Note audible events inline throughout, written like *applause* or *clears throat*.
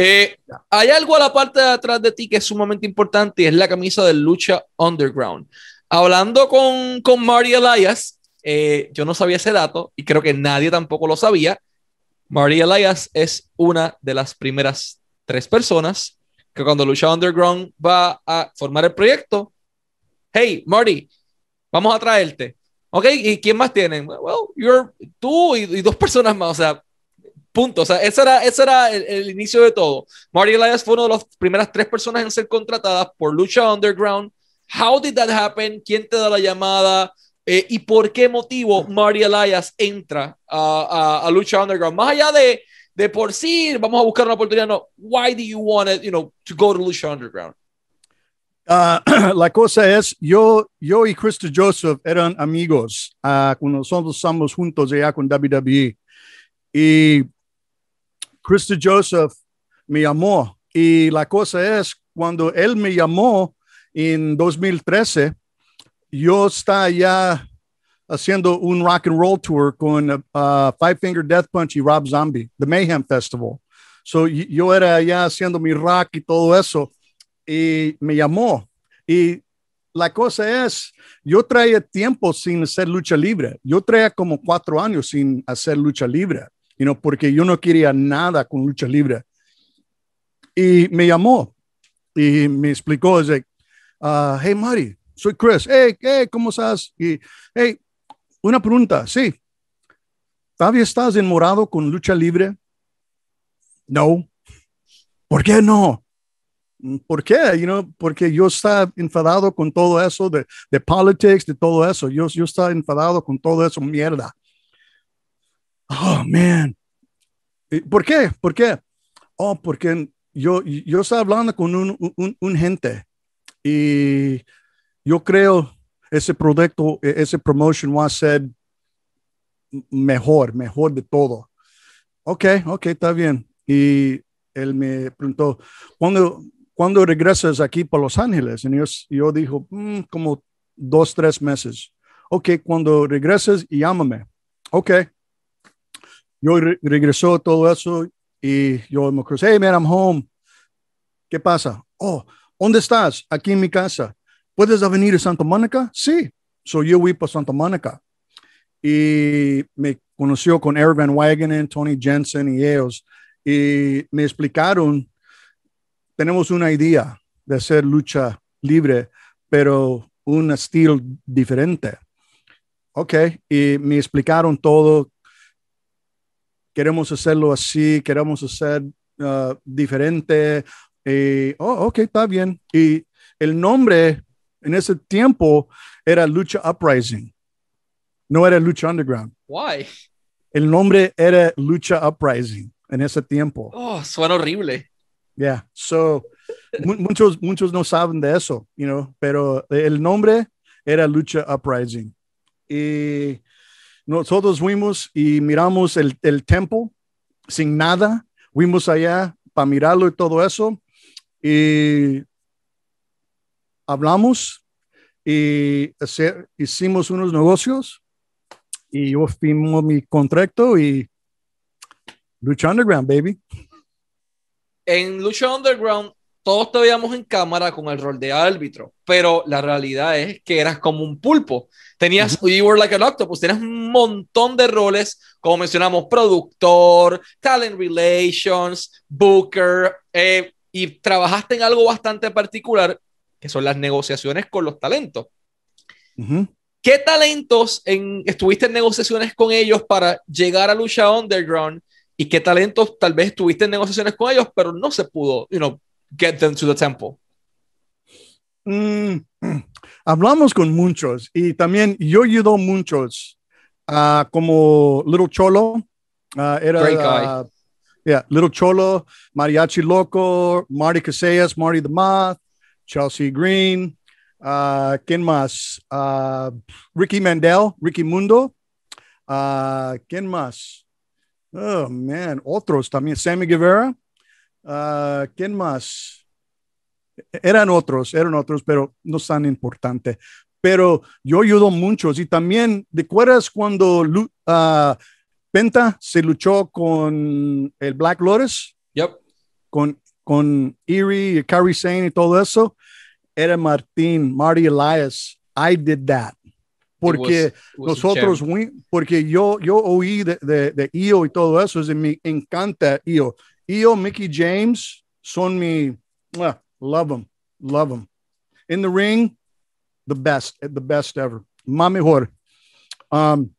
Eh, hay algo a la parte de atrás de ti que es sumamente importante y es la camisa de Lucha Underground. Hablando con, con Marty Elias, eh, yo no sabía ese dato y creo que nadie tampoco lo sabía. Marty Elias es una de las primeras tres personas que cuando Lucha Underground va a formar el proyecto, hey, Marty, vamos a traerte. ¿Ok? ¿Y quién más tienen? Well, you're, tú y, dos personas más. O sea, punto. O sea, era, era el, inicio de todo. Marty Elias fue una de las primeras tres personas en ser contratadas por Lucha Underground. How did that happen? ¿Quién te da la llamada? Eh, ¿Y por qué motivo Marty Elias entra a, a, Lucha Underground? Más allá de, de por sí, vamos a buscar una oportunidad. No, why do you want it, you know, to go to Lucha Underground? Uh, *clears throat* la cosa es, yo, yo y Krista Joseph eran amigos uh, cuando nosotros estamos juntos allá con WWE. Y Krista Joseph me llamó. Y la cosa es, cuando él me llamó en 2013, yo estaba ya haciendo un rock and roll tour con uh, Five Finger Death Punch y Rob Zombie, The Mayhem Festival. So yo era ya haciendo mi rock y todo eso y me llamó. Y la cosa es, yo traía tiempo sin hacer lucha libre. Yo traía como cuatro años sin hacer lucha libre, you know, porque yo no quería nada con lucha libre. Y me llamó y me explicó, dice, uh, hey, Mari, soy Chris. Hey, hey, ¿cómo estás? Y, hey, una pregunta, sí. ¿Todavía estás enamorado con lucha libre? No. ¿Por qué no? ¿Por qué? You know, porque yo estaba enfadado con todo eso de, de politics, de todo eso. Yo, yo estaba enfadado con todo eso, mierda. Oh, man. ¿Por qué? ¿Por qué? Oh, porque yo, yo estaba hablando con un, un, un gente y yo creo ese producto, e, ese promotion va a ser mejor, mejor de todo. Ok, ok, está bien. Y él me preguntó, ¿cuándo, ¿cuándo regresas aquí para Los Ángeles? Y yo, yo dijo, mm, como dos, tres meses. Ok, cuando regreses, llámame. Ok. Yo regresó todo eso y yo me crucé, hey man, I'm home. ¿Qué pasa? Oh, ¿dónde estás? Aquí en mi casa. ¿Puedes venir a Santa Mónica? Sí. So yo fui para Santa Mónica y me conoció con Eric Van Wagenen, Tony Jensen y ellos y me explicaron tenemos una idea de hacer lucha libre, pero un estilo diferente. Ok, y me explicaron todo. Queremos hacerlo así, queremos hacer uh, diferente. Y, oh, ok, está bien. Y el nombre en ese tiempo era Lucha Uprising. No era Lucha Underground. Why? El nombre era Lucha Uprising en ese tiempo. Oh, suena horrible. Yeah. So, muchos, muchos no saben de eso, you know, pero el nombre era Lucha Uprising. Y nosotros fuimos y miramos el, el templo sin nada. Fuimos allá para mirarlo y todo eso. Y hablamos y hicimos unos negocios y yo firmó mi contrato y Lucha Underground, baby en Lucha Underground todos te veíamos en cámara con el rol de árbitro, pero la realidad es que eras como un pulpo. Tenías, you were like an octopus, tenías un montón de roles, como mencionamos, productor, talent relations, booker, eh, y trabajaste en algo bastante particular, que son las negociaciones con los talentos. ¿Qué talentos en, estuviste en negociaciones con ellos para llegar a Lucha Underground y qué talentos tal vez tuviste en negociaciones con ellos, pero no se pudo, you know, get them to the temple. Mm, hablamos con muchos y también yo ayudo muchos, uh, como Little Cholo, uh, era Great guy. yeah, Little Cholo, Mariachi Loco, Marty Casillas, Marty the Moth, Chelsea Green, uh, ¿quién más? Ricky Mandel, Ricky Mundo, ¿quién más? Oh, man, otros también. Sammy Guevara. Uh, ¿Quién más? Eran otros, eran otros, pero no tan importante. Pero yo ayudo muchos y también, ¿te acuerdas cuando uh, Penta se luchó con el Black Lotus? Yep. con, con Erie Carrie Sane y todo eso, era Martín, Marty Elias. I did that. Porque was nosotros, porque yo, yo oí de, de, de Io y todo eso, y me encanta Io. Io, Mickey James son mi, love them, love them. In the ring, the best, the best ever. Más mejor. Um,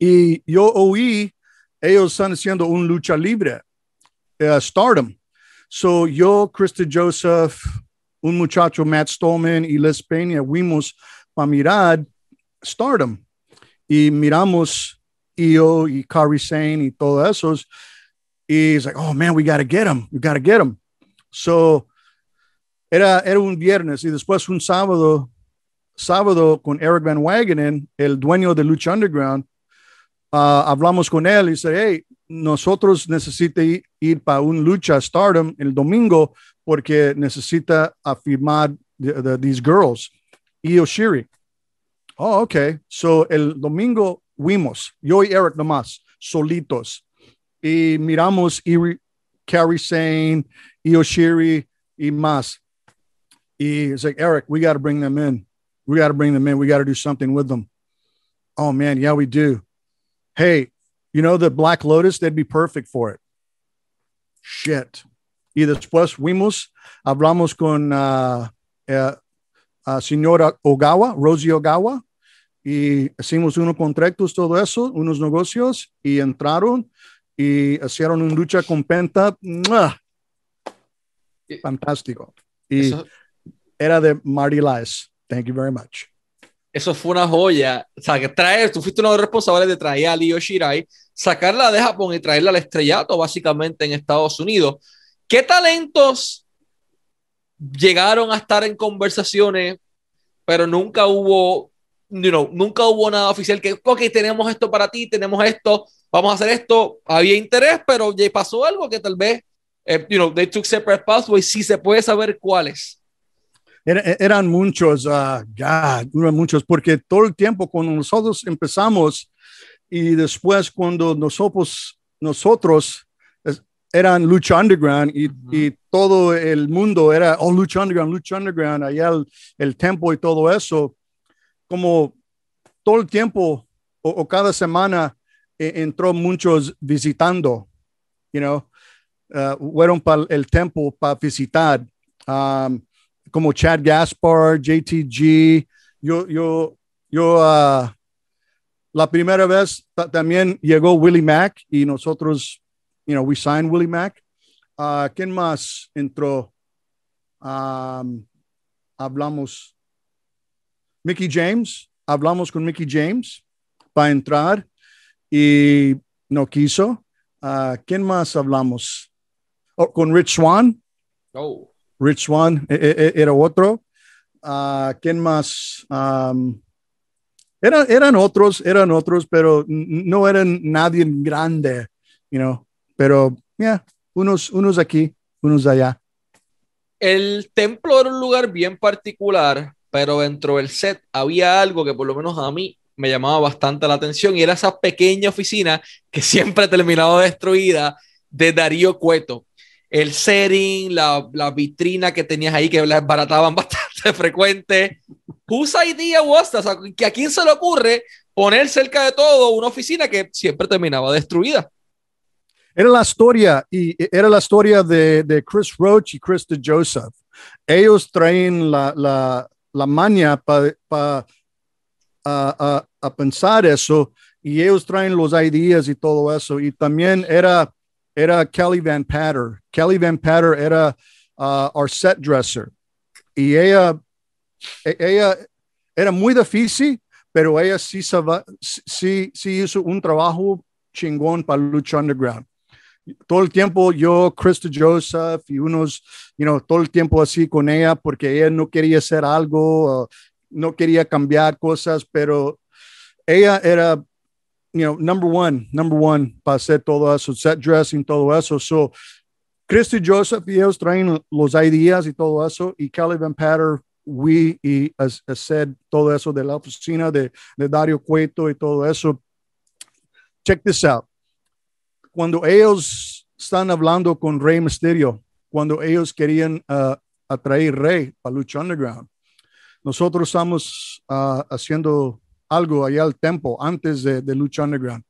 y yo oí, ellos están haciendo un lucha libre, eh, Stardom. So yo, Krista Joseph, un muchacho, Matt Stallman y Les Peña, fuimos para mirar Stardom. Y miramos Io y Kari Sane y todos esos. It's like, oh man, we got to get him. We got to get him. So era, era un viernes y después un sábado, sábado con Eric Van Wagenen, el dueño de Lucha Underground. ah, hablamos con él y dice, hey, nosotros necesita ir, ir para un lucha Stardom el domingo porque necesita afirmar the, the- these girls. Io Shiri. Oh, okay. So el domingo fuimos, yo y Eric nomás, solitos. Y miramos Iri, Carrie Sane, Io Shiri y más. Y it's like, Eric, we got to bring them in. We got to bring them in. We got to do something with them. Oh, man. Yeah, we do. Hey, you know the Black Lotus? They'd be perfect for it. Shit. Y después fuimos, hablamos con uh, uh, uh, señora Ogawa, Rosie Ogawa, y hicimos unos contratos, todo eso, unos negocios, y entraron y hicieron una lucha con Penta. ¡Mua! Fantástico. Y Eso, era de Marty Elias. Thank you very much. eso fue una joya. O sea, que traer, tú fuiste uno de los responsables de traer a Lio Shirai, sacarla de Japón y traerla al estrellato, básicamente en Estados Unidos. ¿Qué talentos llegaron a estar en conversaciones, pero nunca hubo, you know, nunca hubo nada oficial que, ok, tenemos esto para ti, tenemos esto, vamos a hacer esto. Había interés, pero ya pasó algo que tal vez, eh, you know, they took separate pathways. Si se puede saber cuáles. Era- eran muchos, God, eran muchos, porque todo el tiempo cuando nosotros empezamos y después cuando nosotros, nosotros es- eran Lucha Underground y, Ujú. y todo el mundo era, oh, Lucha Underground, Lucha Underground, allá el, el tempo y todo eso, como todo el tiempo o, o cada semana entró muchos visitando, you know, uh, fueron para el tempo para visitar. Um, como Chad Gaspar, JTG. Yo, yo, yo, ah, la primera vez ta- también llegó Willie Mack y nosotros, you know, we signed Willie Mack. Ah, ¿Quién más entró? Um, hablamos. Mickey James. Hablamos con Mickey James para entrar y no quiso. Ah, ¿Quién más hablamos? Oh, con Rich Swan. Oh. Rich Swan e- e- e- era otro. Ah, ¿Quién más? Um, era- eran otros, eran otros, pero no eran nadie grande, you know. Pero, yeah, unos, unos aquí, unos allá. El templo era un lugar bien particular, pero dentro del set había algo que por lo menos a mí me llamaba bastante la atención y era esa pequeña oficina que siempre terminaba destruida de Darío Cueto. El setting, la, la vitrina que tenías ahí que la desbarataban *laughs* bastante frecuente. Whose idea was that? O que a quién se le ocurre poner cerca de todo una oficina que siempre terminaba destruida. Era la historia, y era la historia de, de Chris Roach y Chris de Joseph. Ellos traen la, la, la maña para pa, a, a- a pensar eso, y ellos traen los ideas y todo eso. Y también era, era Kelly Van Patter. Kelly Van Patter era uh, our set dresser. Y ella, e- ella era muy difícil, pero ella sí, sí, sí hizo un trabajo chingón para Lucha Underground todo el tiempo yo, Krista Joseph y unos, you know, todo el tiempo así con ella porque ella no quería hacer algo, uh, no quería cambiar cosas, pero ella era, you know, number one, number one para hacer todo eso, set dressing, todo eso. So, Krista Joseph y ellos traen los ideas y todo eso, y Kelly Van Patter, we y said todo eso de la oficina de, de Dario Cueto y todo eso. Check this out cuando ellos están hablando con Rey Mysterio, cuando ellos querían uh, atraer Rey a Lucha Underground. Nosotros estamos uh, haciendo algo allá al tiempo antes de, de Lucha Underground.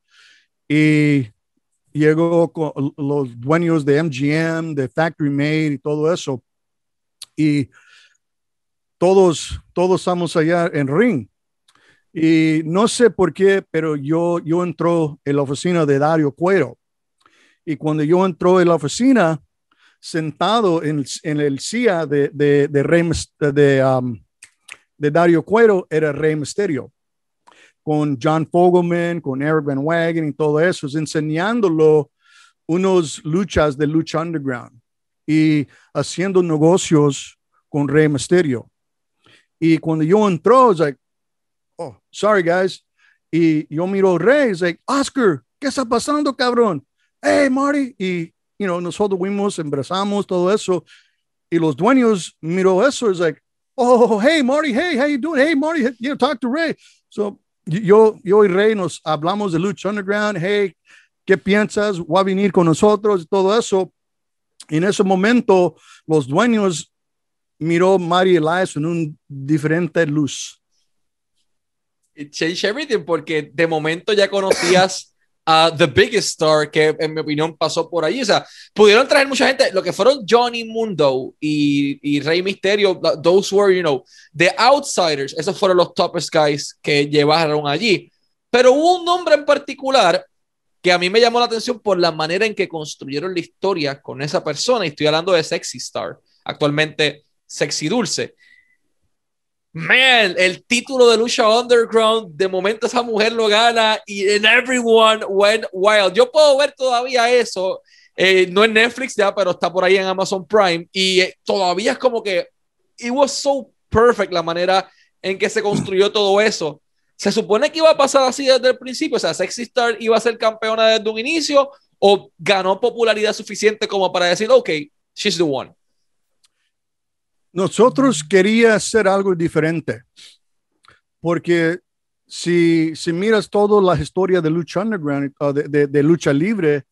Y llegó con los dueños de MGM, de Factory Made y todo eso. Y todos, todos estamos allá en ring. Y no sé por qué, pero yo, yo entró en la oficina de Dario Cuero. Y cuando yo entró en la oficina, sentado en, en el CIA de, de, de, Rey, de, um, de Dario Cuero, era Rey Misterio con John Fogelman, con Eric Van Wagen y todo eso, enseñándolo unos luchas de lucha underground y haciendo negocios con Rey Mysterio. Y cuando yo entró, es like, oh, sorry guys. Y yo miro Rey, es like, Oscar, ¿qué está pasando, cabrón? Hey, Marty. Y, you know, nosotros fuimos, abrazamos, todo eso. Y los dueños miró eso, es like, oh, hey, Marty, hey, how you doing? Hey, Marty, you know, talk to Ray. So yo, yo y Rey nos hablamos de Lucha Underground, hey, ¿qué piensas? ¿Va a venir con nosotros? Todo eso. en ese momento, los dueños miró Mari Elias en un diferente luz. It changed everything porque de momento ya conocías a The Biggest Star que en mi opinión pasó por allí. O sea, pudieron traer mucha gente, lo que fueron Johnny Mundo y, y Rey Misterio, those were, you know, the outsiders, esos fueron los top guys que llevaron allí. Pero hubo un nombre en particular que a mí me llamó la atención por la manera en que construyeron la historia con esa persona, y estoy hablando de Sexy Star, actualmente Sexy Dulce man, el título de lucha underground, de momento esa mujer lo gana y en everyone went wild. Yo puedo ver todavía eso, eh, no en Netflix ya, pero está por ahí en Amazon Prime y eh, todavía es como que it was so perfect la manera en que se construyó todo eso. Se supone que iba a pasar así desde el principio, o sea, Sexy Star iba a ser campeona desde un inicio o ganó popularidad suficiente como para decir, ok, she's the one. Nosotros quería hacer algo diferente, porque si, si miras toda la historia de lucha underground, de, de, lucha libre,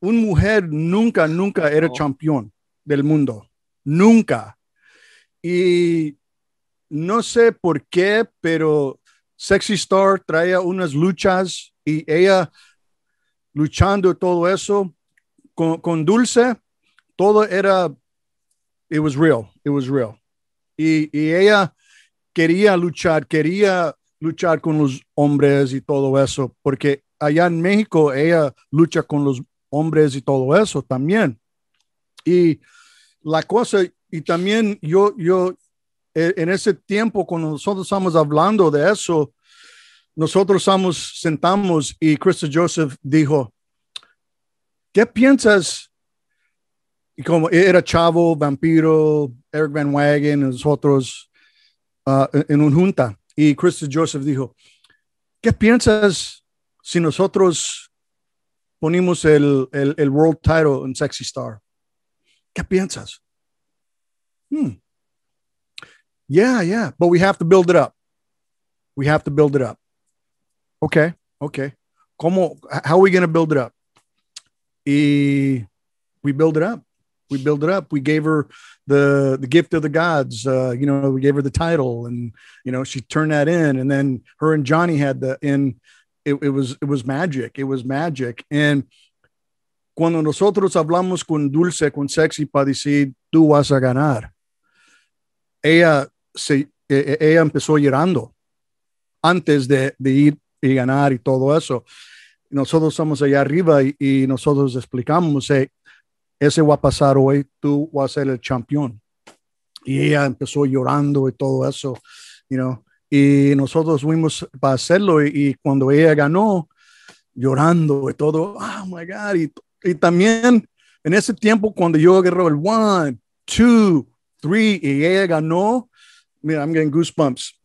una mujer nunca, nunca era campeón del mundo, nunca. Y no sé por qué, pero Sexy Star traía unas luchas y ella luchando todo eso con, con Dulce, todo era it was real, it was real. Y, y ella quería luchar, quería luchar con los hombres y todo eso, porque allá en México ella lucha con los hombres y todo eso también. Y la cosa, y también yo, yo, e, en ese tiempo, cuando nosotros estamos hablando de eso, nosotros estamos, sentamos y Christopher Joseph dijo, ¿qué piensas y como era Chavo, Vampiro, Eric Van Wagen, nosotros uh, en un junta. Y Chris Joseph dijo, ¿qué piensas si nosotros ponemos el, el, el world title en Sexy Star? ¿Qué piensas? Hmm. Yeah, yeah, but we have to build it up. We have to build it up. Okay, okay. ¿Cómo, how are we going to build it up? Y we build it up we build it up. We gave her the the gift of the gods. Uh, you know, we gave her the title, and you know, she turned that in. And then her and Johnny had the in. It, it was it was magic. It was magic. And cuando nosotros hablamos con Dulce, con Sexy para decir tú vas a ganar, ella se ella empezó llorando antes de, de ir y ganar y todo eso. Nosotros estamos allá arriba y, y nosotros explicamos, hey, ese va a pasar hoy, tú vas a ser el campeón. Y ella empezó llorando y todo eso, you know, y nosotros fuimos para hacerlo y, cuando ella ganó, llorando y todo, oh my God, y, y también en ese tiempo cuando yo agarré el one, two, three y ella ganó, mira, I'm getting goosebumps.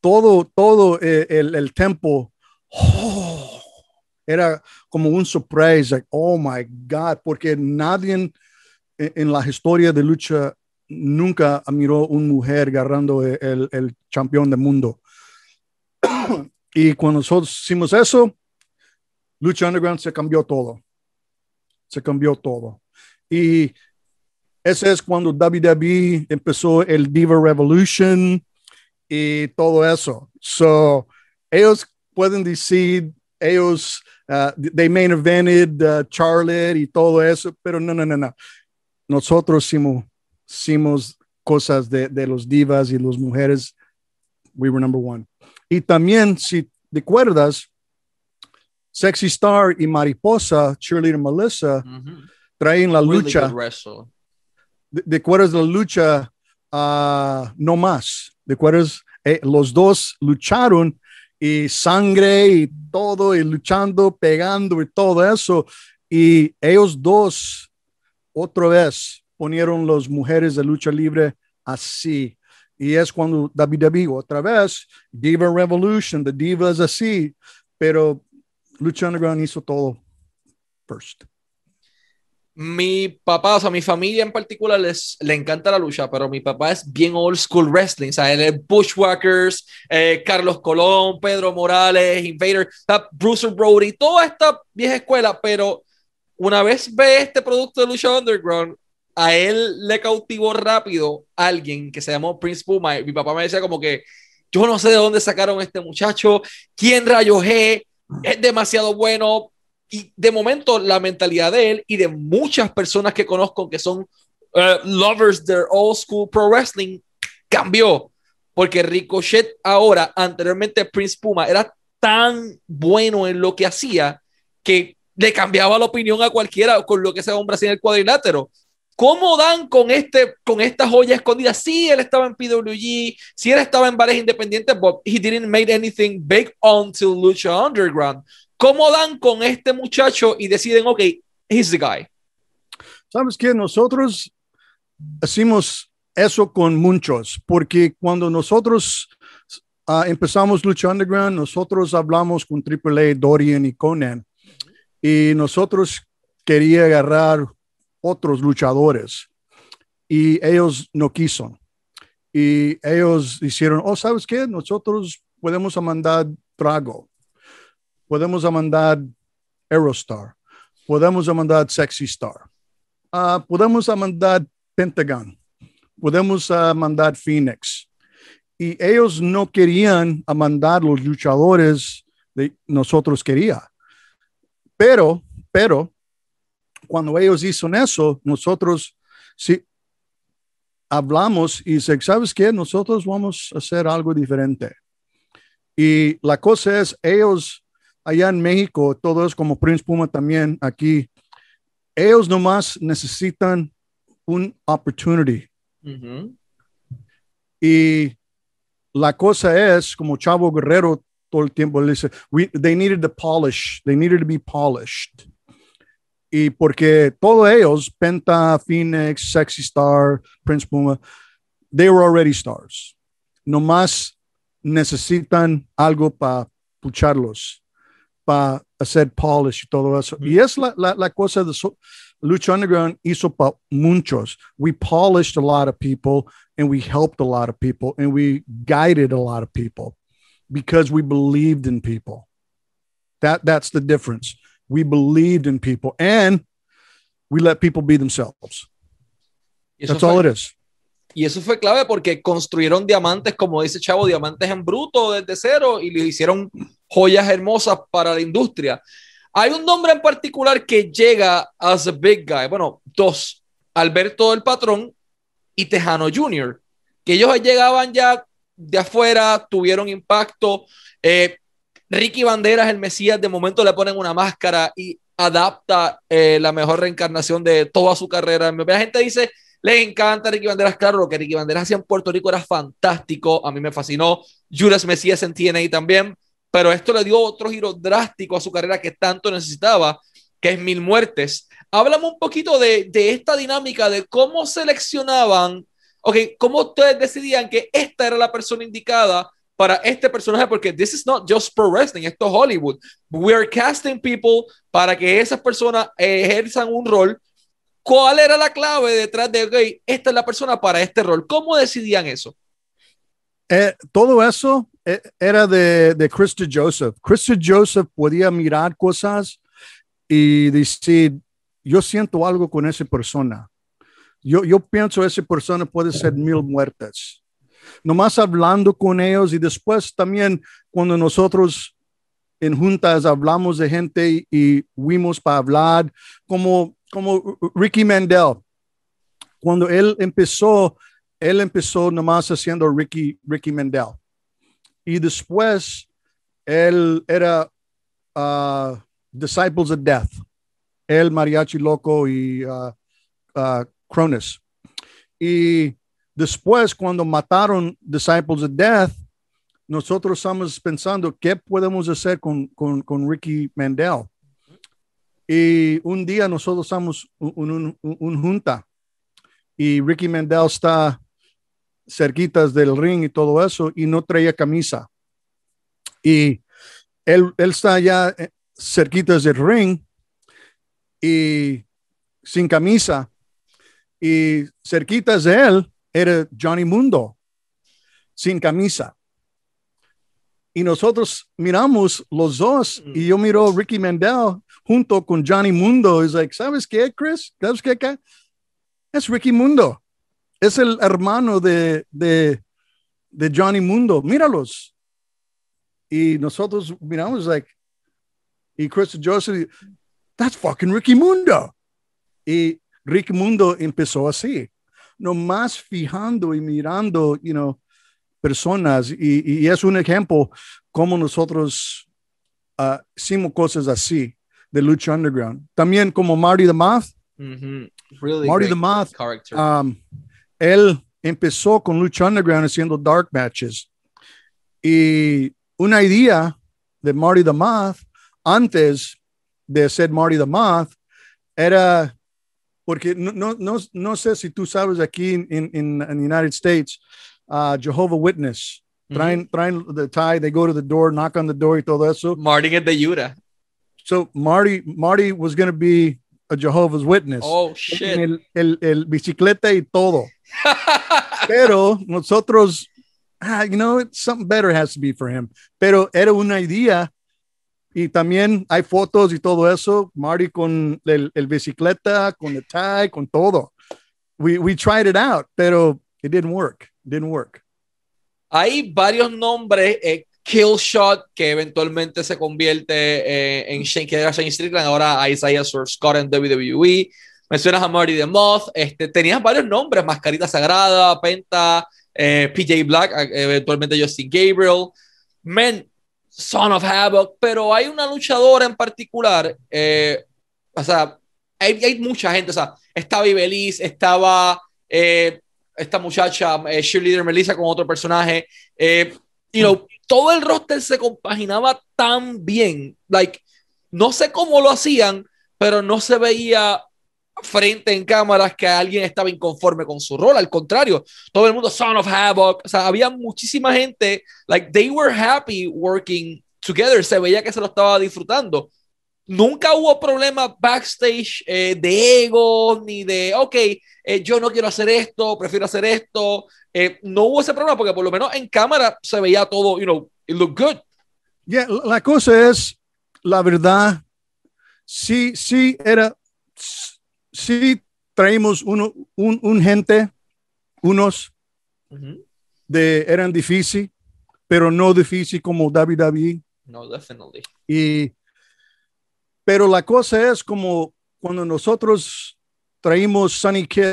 Todo, todo el, el, el tempo, oh, era como un surprise, like, oh my God, porque nadie en, la historia de lucha nunca miró una mujer agarrando el, el campeón del mundo. *clears throat* y cuando nosotros hicimos eso, Lucha Underground se cambió todo. Se cambió todo. Y ese es cuando WWE empezó el Diva Revolution y todo eso. So, ellos pueden decir, ellos, uh, they main evented uh, Charlotte y todo eso, pero no, no, no, no. Nosotros hicimos, hicimos cosas de, de los divas y las mujeres. We were number one. Y también, si te acuerdas, Sexy Star y Mariposa, Cheerleader Melissa, traen la Really lucha. good wrestle. ¿De, acuerdas la lucha ah, no más? ¿De acuerdas? Eh, los dos lucharon y sangre y todo, y luchando, pegando y todo eso. Y ellos dos, otra vez, ponieron las mujeres de lucha libre así. Y es cuando WWE, otra vez, Diva Revolution, The Divas así. Pero Lucha Underground hizo todo first. Mi papá, o sea, mi familia en particular les, le encanta la lucha, pero mi papá es bien old school wrestling, o sea, él es Bushwhackers, eh, Carlos Colón, Pedro Morales, Invader, Bruce Brody, toda esta vieja escuela, pero una vez ve este producto de lucha underground, a él le cautivó rápido alguien que se llamó Prince Puma. Mi papá me decía como que yo no sé de dónde sacaron a este muchacho, quién rayos es, es demasiado bueno, y de momento la mentalidad de él y de muchas personas que conozco que son uh, lovers de old school pro wrestling cambió porque Ricochet ahora anteriormente Prince Puma era tan bueno en lo que hacía que le cambiaba la opinión a cualquiera con lo que ese hombre hacía en el cuadrilátero ¿Cómo dan con, este, con esta joya escondida? Sí, él estaba en PWG, sí, él estaba en bares independientes, but he didn't make anything big until Lucha Underground. ¿Cómo dan con este muchacho y deciden, ok, he's the guy? ¿Sabes qué? Nosotros hacemos eso con muchos, porque cuando nosotros uh, empezamos Lucha Underground, nosotros hablamos con AAA, Dorian y Conan, y nosotros quería agarrar otros luchadores y ellos no quiso. Y ellos hicieron, oh, ¿sabes qué? Nosotros podemos mandar Drago, podemos mandar Aerostar, podemos mandar Sexy Star, uh, podemos mandar Pentagon, podemos uh, mandar Phoenix. Y ellos no querían mandar los luchadores de nosotros quería. Pero, pero, cuando ellos hicieron eso, nosotros sí hablamos y dice, ¿sabes qué? Nosotros vamos a hacer algo diferente. Y la cosa es, ellos allá en México, todos como Prince Puma también aquí, ellos nomás necesitan un opportunity. Uh -huh. Y la cosa es, como Chavo Guerrero todo el tiempo le dice, we, they needed to polish, they needed to be polished. Y porque todos ellos, Penta, Phoenix, Sexy Star, Prince Puma, they were already stars. Nomás necesitan algo para pucharlos, para hacer polish y todo eso. Mm -hmm. Y es la, la, la cosa de so, Lucha Underground hizo para muchos. We polished a lot of people and we helped a lot of people and we guided a lot of people because we believed in people. That, that's the difference. We believed in people and we let people be themselves. That's fue, all it is. Y eso fue clave porque construyeron diamantes, como dice Chavo, diamantes en bruto desde cero y les hicieron joyas hermosas para la industria. Hay un nombre en particular que llega as a big guy. Bueno, dos. Alberto el Patrón y Tejano Jr., que ellos llegaban ya de afuera, tuvieron impacto. Eh, Ricky Banderas, el Mesías, de momento le ponen una máscara y adapta eh, la mejor reencarnación de toda su carrera. La gente dice, les encanta Ricky Banderas. Claro, lo que Ricky Banderas hacía en Puerto Rico era fantástico. A mí me fascinó. Judas Mesías en TNA también. Pero esto le dio otro giro drástico a su carrera que tanto necesitaba, que es Mil Muertes. Háblame un poquito de, de esta dinámica, de cómo seleccionaban, ok, cómo ustedes decidían que esta era la persona indicada para este personaje, porque this is not just pro wrestling, esto es Hollywood. We are casting people para que esas personas ejerzan un rol. ¿Cuál era la clave detrás de, ok, esta es la persona para este rol? ¿Cómo decidían eso? Eh, todo eso eh, era de, de Krista Joseph. Krista Joseph podía mirar cosas y decir, yo siento algo con esa persona. Yo, yo pienso esa persona puede ser mil muertes. Nomás hablando con ellos y después también cuando nosotros en juntas hablamos de gente y, y fuimos para hablar, como, como Ricky Mandel, cuando él empezó, él empezó nomás haciendo Ricky, Ricky Mandel. Y después él era uh, Disciples of Death, el Mariachi Loco y uh, uh, Cronus. Y después, cuando mataron Disciples of Death, nosotros estamos pensando qué podemos hacer con, con, con Ricky Mandel. Y un día nosotros estamos un, un, un, un junta y Ricky Mandel está cerquitas del ring y todo eso y no traía camisa. Y él, él está ya eh, cerquitas del ring y sin camisa. Y cerquitas de él era Johnny Mundo, sin camisa. Y nosotros miramos los dos y yo miro Ricky Mandel junto con Johnny Mundo. Es like, ¿sabes qué, Chris? ¿Sabes qué? qué? Es Ricky Mundo. Es el hermano de, de, de Johnny Mundo. Míralos. Y nosotros miramos, like, y Chris Joseph, that's fucking Ricky Mundo. Y Ricky Mundo empezó así, nomás fijando y mirando, you know, personas. Y, y es un ejemplo como nosotros uh, hicimos cosas así de Lucha Underground. También como Marty the Moth. Mm -hmm. really Marty the Moth, character. um, él empezó con Lucha Underground haciendo dark matches. Y una idea de Marty the Moth antes de ser Marty the Moth era porque no, no, no, no sé si tú sabes aquí en, en, en United States, uh, Jehovah Witness, traen, traen the tie, they go to the door, knock on the door y todo eso. Marty es the Utah. So Marty, Marty was going to be a Jehovah's Witness. Oh, shit. el, el, el bicicleta y todo. *laughs* Pero nosotros, ah, you know, something better has to be for him. Pero era una idea y también hay fotos y todo eso. Marty con el, el bicicleta, con el tie, con todo. We, we tried it out, pero it didn't work. Didn't work. Hay varios nombres, eh, Killshot, que eventualmente se convierte eh, en Shane, que era Shane Strickland, ahora a Isaiah Swerve Scott en WWE. Mencionas a Marty the Moth, este, tenías varios nombres, Mascarita Sagrada, Penta, eh, PJ Black, eventualmente Justin Gabriel, Men, Son of Havoc, pero hay una luchadora en particular, eh, o sea, hay, hay, mucha gente, o sea, estaba Ibeliz, estaba esta muchacha, eh, Cheerleader Melissa con otro personaje, eh, you know, todo el roster se compaginaba tan bien, like, no sé cómo lo hacían, pero no se veía frente en cámaras que alguien estaba inconforme con su rol, al contrario, todo el mundo Son of Havoc, o sea, había muchísima gente, like, they were happy working together, se veía que se lo estaba disfrutando. Nunca hubo problema backstage eh, de ego, ni de, ok, eh, yo no quiero hacer esto, prefiero hacer esto. Eh, no hubo ese problema porque por lo menos en cámara se veía todo, you know, it looked good. Yeah, la cosa es, la verdad, sí, sí era, sí traímos uno, un, un gente, unos Uh -huh. de, eran difícil, pero no difícil como WWE. No, definitely. Y, pero la cosa es como cuando nosotros traímos Sunny Kiss,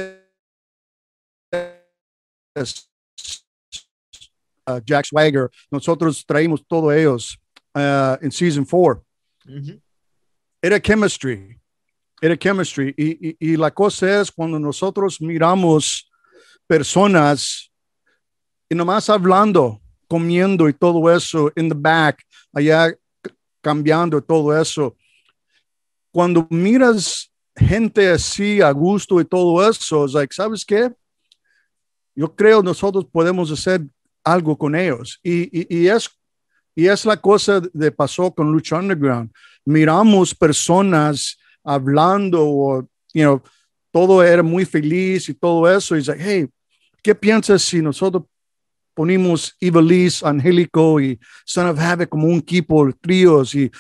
uh, Jack Swagger, nosotros traímos todos ellos uh, en Season 4. Uh -huh. Era chemistry, era chemistry. Y, y, y, la cosa es cuando nosotros miramos personas y nomás hablando, comiendo y todo eso in the back, allá cambiando todo eso. Cuando miras gente así a gusto y todo eso, es like, ¿sabes qué? Yo creo nosotros podemos hacer algo con ellos. Y, y, y, es, y es la cosa de pasó con Lucha Underground. Miramos personas hablando o, you know, todo era muy feliz y todo eso. Y es like, hey, ¿qué piensas si nosotros ponimos Ibeliz, Angélico y Son of Havoc como un equipo, tríos? Y,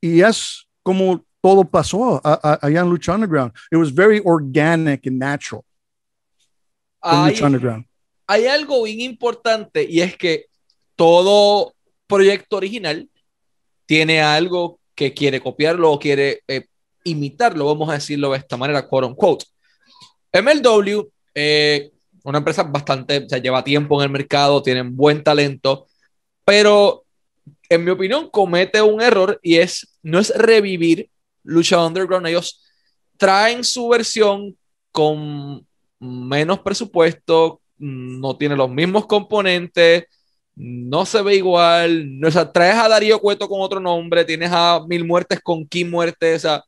y es como todo pasó allá en Lucha Underground. It was very organic and natural. Hay, Lucha Underground. hay algo bien importante y es que todo proyecto original tiene algo que quiere copiarlo o quiere eh, imitarlo, vamos a decirlo de esta manera, quote unquote. MLW, eh, una empresa bastante, o sea, lleva tiempo en el mercado, tienen buen talento, pero en mi opinión comete un error y es, no es revivir Lucha Underground, ellos traen su versión con menos presupuesto, no tiene los mismos componentes, no se ve igual, no, o sea, traes a Darío Cueto con otro nombre, tienes a Mil Muertes con Kim Muertes, o sea,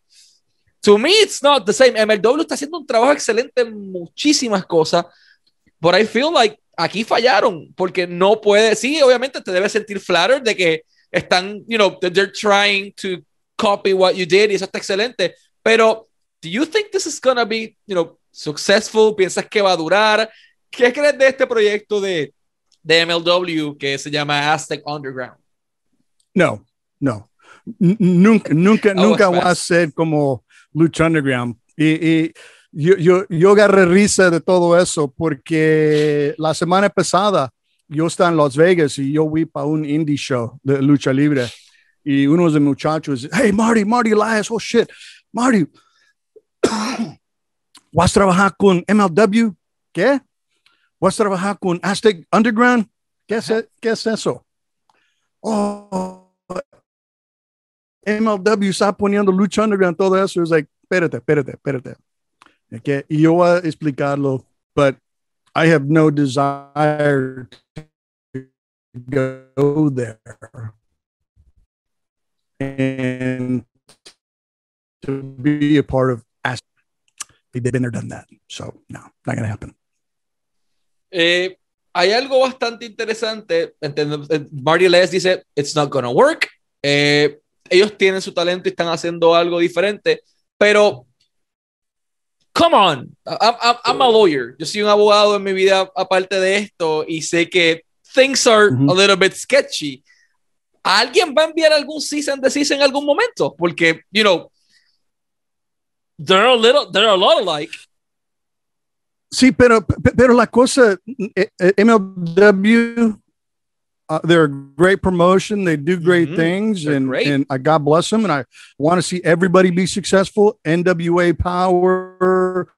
to me it's not the same. MLW está haciendo un trabajo excelente en muchísimas cosas, but I feel like aquí fallaron, porque no puede, sí, obviamente te debes sentir flattered de que están, you know, they're trying to copy what you did y eso está excelente, pero do you think this is gonna be, you know, successful? ¿Piensas que va a durar? ¿Qué crees de este proyecto de, de MLW que se llama Aztec Underground? No, no. N- Nunca, nunca, nunca va a ser como Lucha Underground. Y, y yo, yo, yo agarré risa de todo eso porque la semana pasada yo estaba en Las Vegas y yo fui para un indie show de lucha libre. Y uno de los muchachos, hey, Marty, Marty Elias, oh shit, Marty, *clears throat* ¿vas a trabajar con MLW? ¿Qué? ¿Vas a trabajar con Aztec Underground? ¿Qué es, ¿qué es eso? Oh, MLW está poniendo lucha underground, todo eso. Es like, espérate, espérate, espérate. Okay. Y yo voy a explicarlo, but I have no desire to go there and to be a part of Aztec. They've been there, done that. So, no, not going to happen. Eh, hay algo bastante interesante. eh, Marty Les dice, it's not gonna work. Eh, ellos tienen su talento y están haciendo algo diferente, pero, come on, I'm, I'm- I'm a lawyer. Yo soy un abogado en mi vida aparte de esto y sé que things are Ujú. a little bit sketchy. ¿Alguien va a enviar algún cease and desist en algún momento? Porque, you know, they're a little, they're a lot alike. Sí, pero, pe- pero la cosa, eh, eh, MLW, uh, they're a great promotion. They do great Mhm. things, They're and great. and I God bless them. And I want to see everybody be successful. NWA Power,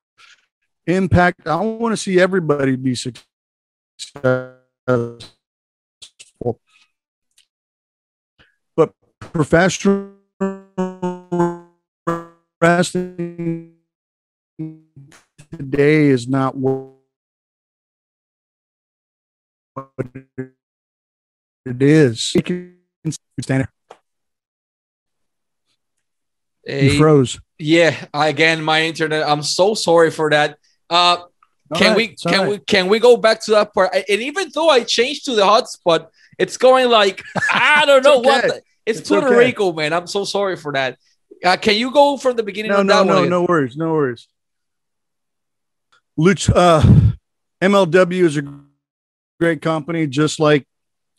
Impact. I want to see everybody be successful. But professional wrestling today is not what it is. You stand. You froze. Yeah, again, my internet. I'm so sorry for that. Uh, can we right, all can right. we can we go back to that part? And even though I changed to the hotspot, it's going like *laughs* I don't know what. the- it's, It's Puerto okay. Rico, man. I'm so sorry for that. Uh, can you go from the beginning No, of no, that no, no worries, no worries. Luch, uh, MLW is a great company, just like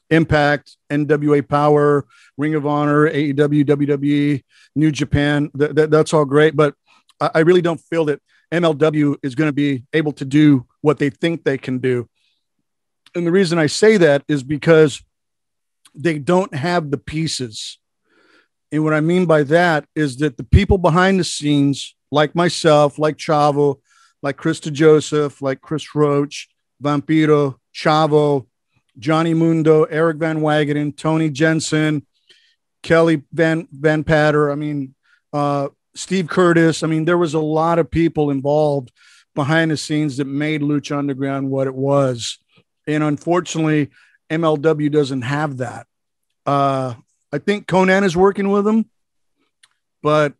Impact, NWA Power, Ring of Honor, AEW, WWE, New Japan. That, that, that's all great, but I, I really don't feel that MLW is going to be able to do what they think they can do. And the reason I say that is because they don't have the pieces. And what I mean by that is that the people behind the scenes, like myself, like Chavo, like Krista Joseph, like Chris Roach, Vampiro, Chavo, Johnny Mundo, Eric Van Wagenen, Tony Jensen, Kelly Van Van Patter. I mean, uh, Steve Curtis. I mean, there was a lot of people involved behind the scenes that made Lucha Underground what it was. And unfortunately, MLW doesn't have that. Uh, I think Conan is working with them, but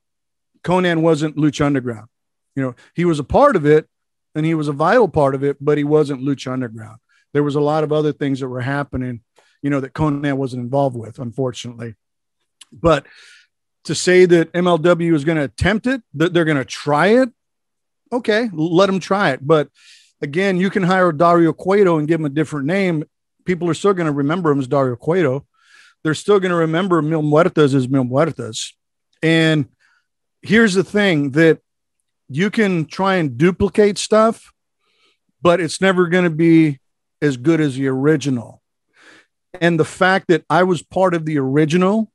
Conan wasn't Lucha Underground. You know, he was a part of it and he was a vital part of it, but he wasn't Lucha Underground. There was a lot of other things that were happening, you know, that Conan wasn't involved with, unfortunately. But to say that MLW is going to attempt it, that they're going to try it, okay, let them try it. But again, you can hire Dario Cueto and give him a different name. People are still going to remember him as Dario Cueto. They're still going to remember Mil Muertas as Mil Muertas. And here's the thing that you can try and duplicate stuff, but it's never going to be as good as the original. And the fact that I was part of the original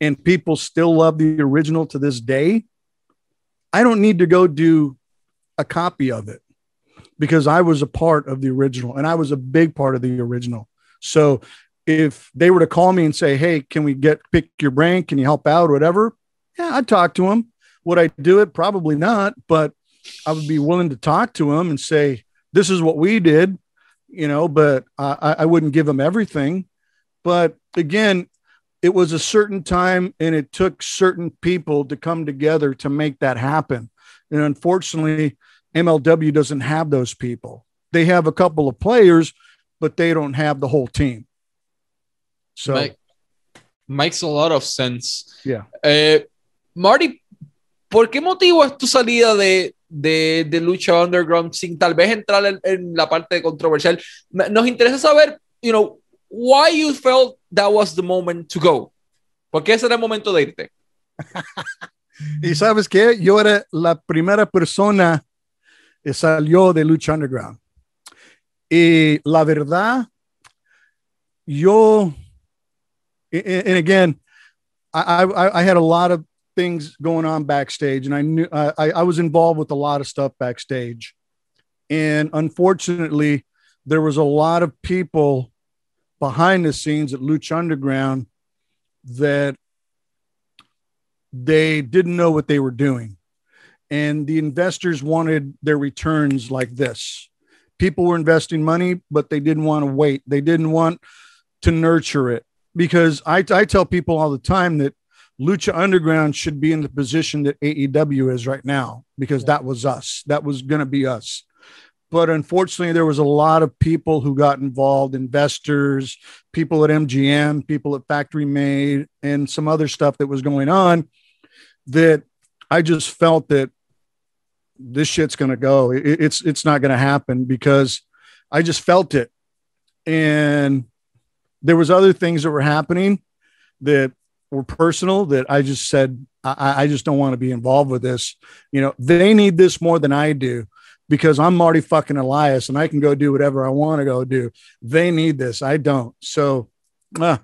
and people still love the original to this day, I don't need to go do a copy of it because I was a part of the original and I was a big part of the original. So if they were to call me and say, Hey, can we get pick your brain? Can you help out? Whatever. Yeah, I'd talk to them. Would I do it? Probably not, but I would be willing to talk to them and say, This is what we did, you know, but I, I wouldn't give them everything. But again, it was a certain time and it took certain people to come together to make that happen. And unfortunately, MLW doesn't have those people. They have a couple of players, but they don't have the whole team. So Make, makes a lot of sense. Yeah. Eh, Marty, ¿por qué motivo es tu salida de, de, de lucha underground sin tal vez entrar en, en, la parte controversial? Nos interesa saber, you know, why you felt that was the moment to go. ¿Por qué ese era el momento de irte? *laughs* y sabes qué, yo era la primera persona que salió de Lucha Underground. Y la verdad, yo, and again, I, I, I had a lot of things going on backstage, and I knew I, I was involved with a lot of stuff backstage. And unfortunately, there was a lot of people behind the scenes at Lucha Underground that they didn't know what they were doing. And the investors wanted their returns like this. People were investing money, but they didn't want to wait. They didn't want to nurture it because I, I tell people all the time that Lucha Underground should be in the position that AEW is right now because that was us. That was going to be us. But unfortunately there was a lot of people who got involved investors people at mgm people at factory made and some other stuff that was going on that i just felt that this shit's going to go. It, it's it's not going to happen because i just felt it. And there was other things that were happening that were personal that i just said I, I just don't want to be involved with this you know they need this more than i do because I'm Marty fucking Elias and I can go do whatever I want to go do. They need this. I don't. So, uh,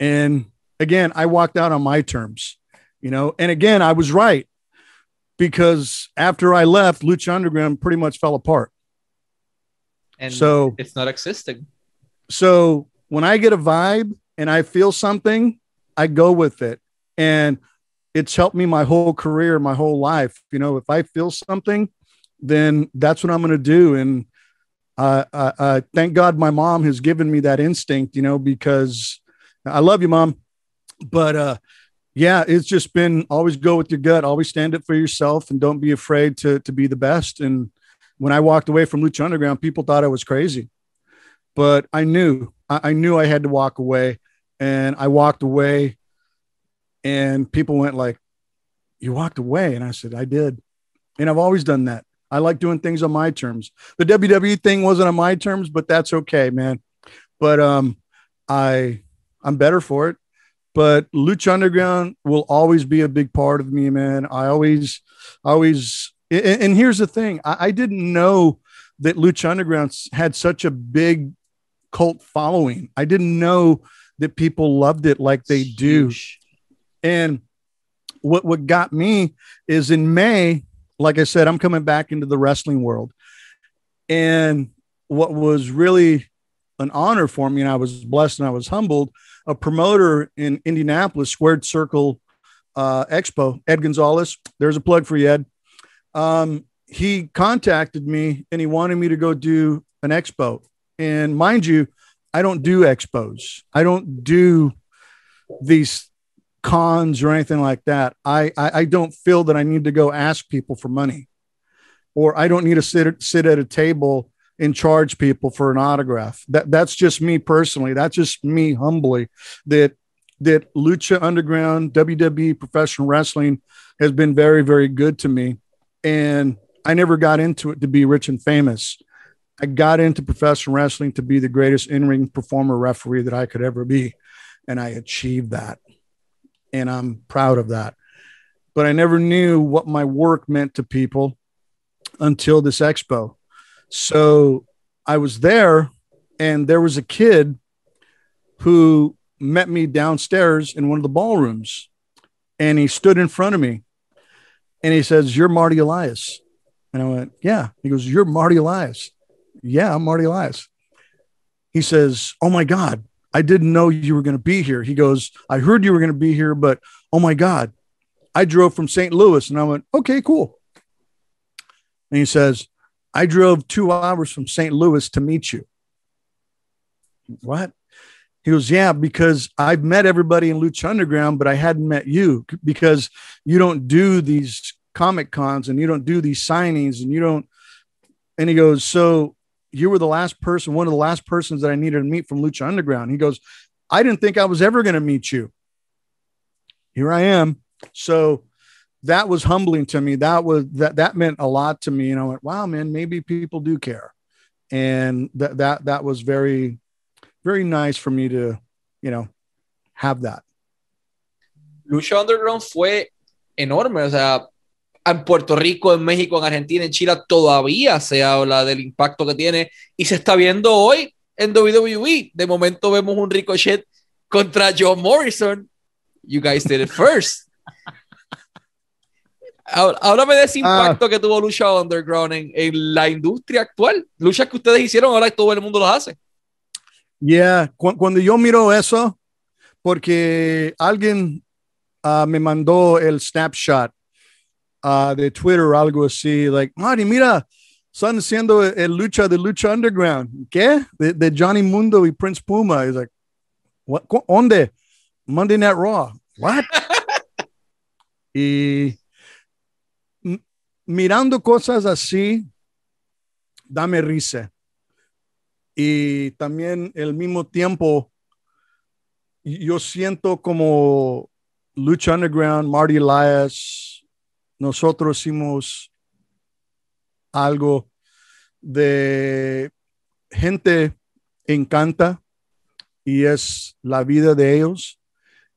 and again, I walked out on my terms, you know, and again, I was right because after I left, Lucha Underground pretty much fell apart. And so it's not existing. So when I get a vibe and I feel something, I go with it. And it's helped me my whole career, my whole life. You know, if I feel something, then that's what I'm going to do. And uh, thank God my mom has given me that instinct, you know, because I love you, mom. But uh, yeah, it's just been always go with your gut, always stand up for yourself, and don't be afraid to to be the best. And when I walked away from Lucha Underground, people thought I was crazy, but I knew I, I knew I had to walk away, and I walked away, and people went like, "You walked away," and I said, "I did," and I've always done that. I like doing things on my terms. The WWE thing wasn't on my terms, but that's okay, man. But um, I I'm better for it. But Lucha Underground will always be a big part of me, man. I always, always, and, here's the thing: I, I didn't know that Lucha Underground had such a big cult following. I didn't know that people loved it like they do. And what what got me is in May like I said, I'm coming back into the wrestling world. And what was really an honor for me, and I was blessed and I was humbled, a promoter in Indianapolis, Squared Circle uh, Expo, Ed Gonzalez. There's a plug for you, Ed. Um, he contacted me and he wanted me to go do an expo. And mind you, I don't do expos. I don't do these cons or anything like that. I, I, I don't feel that I need to go ask people for money, or I don't need to sit sit at a table and charge people for an autograph. That that's just me personally. That's just me humbly. That that Lucha Underground, WWE professional wrestling has been very very good to me, and I never got into it to be rich and famous. I got into professional wrestling to be the greatest in ring performer referee that I could ever be. And I achieved that and I'm proud of that. but I never knew what my work meant to people until this expo. So I was there, and there was a kid who met me downstairs in one of the ballrooms, and he stood in front of me, and he says, "You're Marty Elias," and I went, "Yeah." He goes, "You're Marty Elias." Yeah, I'm Marty Elias. He says, "Oh my God, I didn't know you were going to be here." He goes, "I heard you were going to be here, but oh my God, I drove from St. Louis," and I went, "Okay, cool." And he says, I drove two hours from St. Louis to meet you. What? He goes, Yeah, because I've met everybody in Lucha Underground, but I hadn't met you because you don't do these comic cons and you don't do these signings and you don't. And he goes, So you were the last person, one of the last persons that I needed to meet from Lucha Underground. He goes, I didn't think I was ever going to meet you. Here I am. So that was humbling to me. That was that that meant a lot to me. And I went, wow, man, maybe people do care. And that that that was very, very nice for me to, you know, have that. Lucha Underground fue enorme. O sea, en Puerto Rico, en México, en Argentina, en Chile, todavía se habla del impacto que tiene y se está viendo hoy en WWE. De momento vemos un ricochet contra John Morrison. You guys did it first. Háblame de ese ah. impacto que tuvo Lucha Underground en, en, la industria actual. Luchas que ustedes hicieron, ahora todo el mundo las hace. Yeah, cuando yo miro eso, porque alguien uh, me mandó el snapshot uh, de Twitter algo así, like, Mari, mira, están haciendo el lucha de Lucha Underground. ¿Qué? De Johnny Mundo y Prince Puma. He's like, what, ¿dónde? Monday Night Raw. What? *laughs* y mirando cosas así, dame risa. Y también al mismo tiempo, yo siento como Lucha Underground, Marty Elias, nosotros hicimos algo de gente encanta y es la vida de ellos.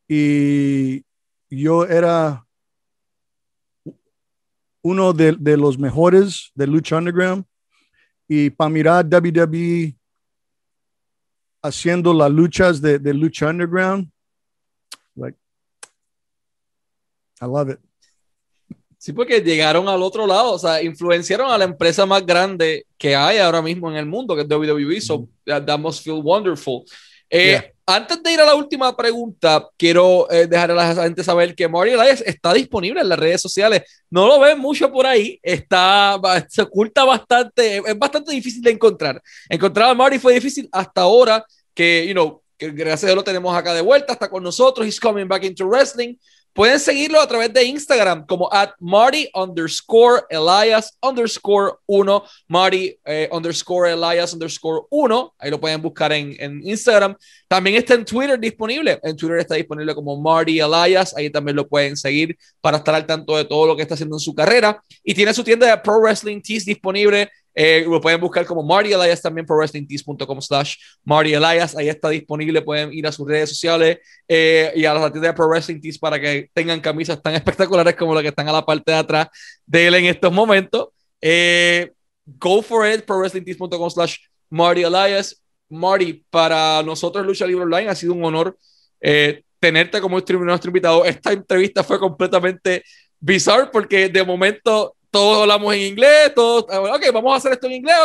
Y yo era uno de, de los mejores de Lucha Underground. Y para mirar WWE haciendo las luchas de, de Lucha Underground, like, I love it. Sí, porque llegaron al otro lado, o sea, influenciaron a la empresa más grande que hay ahora mismo en el mundo, que es WWE. So that, must feel wonderful. Eh, antes de ir a la última pregunta, quiero eh, dejar a la gente saber que Mario Elias está disponible en las redes sociales. No lo ven mucho por ahí, está, se oculta bastante, es bastante difícil de encontrar. Encontrar a Mario fue difícil hasta ahora que, you know, que gracias a Dios lo tenemos acá de vuelta, está con nosotros, he's coming back into wrestling. Pueden seguirlo a través de Instagram como at Marty underscore Elias underscore 1, Marty eh, underscore Elias underscore 1. Ahí lo pueden buscar en, en, Instagram. También está en Twitter disponible. En Twitter está disponible como Marty Elias. Ahí también lo pueden seguir para estar al tanto de todo lo que está haciendo en su carrera. Y tiene su tienda de Pro Wrestling Tees disponible eh, lo pueden buscar como Marty Elias también por wrestlingtees.com slash Marty Elias. Ahí está disponible. Pueden ir a sus redes sociales eh, y a las tiendas de Pro Wrestling Tees para que tengan camisas tan *laughs* espectaculares como las que están a la parte de atrás de él en estos momentos. Eh, go for it, pro wrestlingtees.com slash Marty Elias. Marty, para nosotros Lucha Libre Online ha sido un honor tenerte como nuestro invitado. Esta entrevista fue completamente bizarre porque de momento todos hablamos en inglés, todos, ah, ok, vamos a hacer esto en inglés,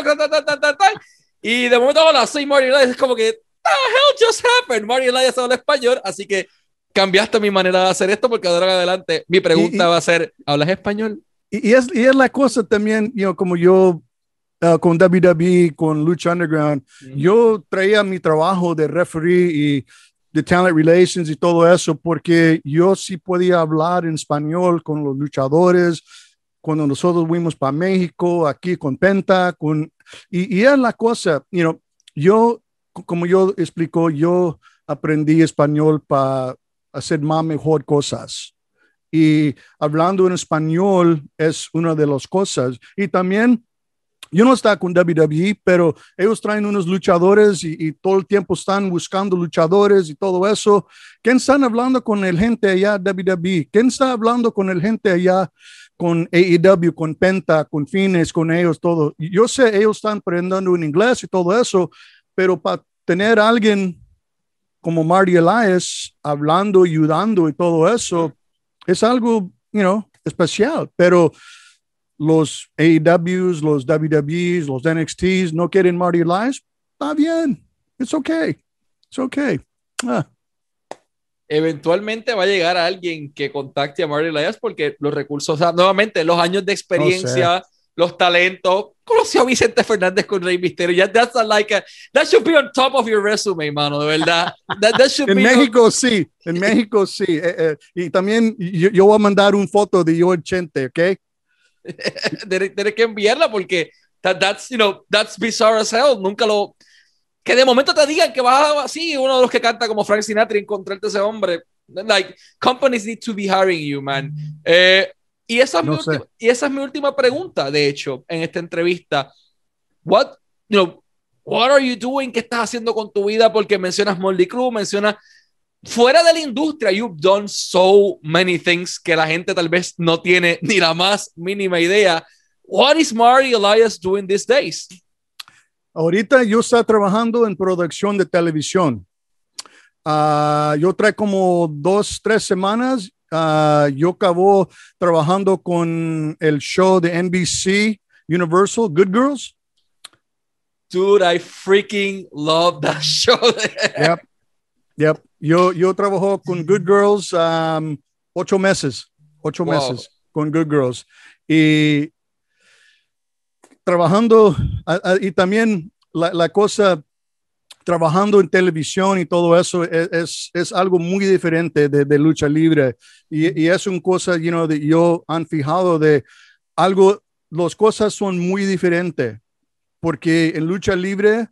y de momento, hola, soy Mario Elias, es como que, the hell just happened? Mario Elias habla español, así que cambiaste mi manera de hacer esto porque ahora en adelante mi pregunta va a ser, ¿hablas español? Y, es, y es la cosa también, you know, como yo uh, con WWE, con Lucha Underground, yo traía mi trabajo de referee y de talent relations y todo eso porque yo sí podía hablar en español con los luchadores, cuando nosotros fuimos para México, aquí con Penta, con, y, y es la cosa, you know, yo, como yo explico, yo aprendí español para hacer más mejor cosas. Y hablando en español es una de las cosas. Y también yo no está con WWE, pero ellos traen unos luchadores y, y, todo el tiempo están buscando luchadores y todo eso. ¿Quién están hablando con el gente allá WWE? ¿Quién está hablando con el gente allá con AEW, con Penta, con Fines, con ellos, todo? Yo sé, ellos están aprendiendo en inglés y todo eso, pero para tener alguien como Marty Elias hablando, ayudando y todo eso, es algo, you know, especial. Pero los AEWs, los WWEs, los NXTs no quieren Marty Elias, está bien. It's okay. It's okay. Ah. Eventualmente va a llegar a alguien que contacte a Marty Elias porque los recursos, o sea, nuevamente, los años de experiencia, no los talentos. Conoció a Vicente Fernández con Rey Misterio. Ya, that's like a, that should be on top of your resume, mano, de verdad. That, that should *laughs* en be México on... sí, en México sí. Eh, eh, y también yo, yo, voy a mandar un foto de yo 80, ¿ok? *laughs* Tienes que enviarla porque that, that's, you know, that's bizarre as hell. Nunca lo. Que de momento te digan que vas así, uno de los que canta como Frank Sinatra encontrarte ese hombre. Like, companies need to be hiring you, man. Eh, y, esa es no mi última, y esa es mi última pregunta, de hecho, en esta entrevista. What, you know, what are you doing? ¿Qué estás haciendo con tu vida? Porque mencionas Molly Crew, mencionas fuera de la industria, you've done so many things que la gente tal vez no tiene ni la más mínima idea. What is Marty Elias doing these days? Ahorita yo estoy trabajando en producción de televisión. Uh, yo trae como dos, tres semanas. Uh, yo acabo trabajando con el show de NBC Universal, Good Girls. Dude, I freaking love that *laughs* show. yep. Yep. Yo, yo trabajo con Good Girls um, ocho meses, ocho wow. meses con Good Girls. Y trabajando, y también la, cosa, trabajando en televisión y todo eso es, es, es algo muy diferente de, de lucha libre. Y, y, es una cosa, you know, de yo han fijado de algo, las cosas son muy diferentes. Porque en lucha libre,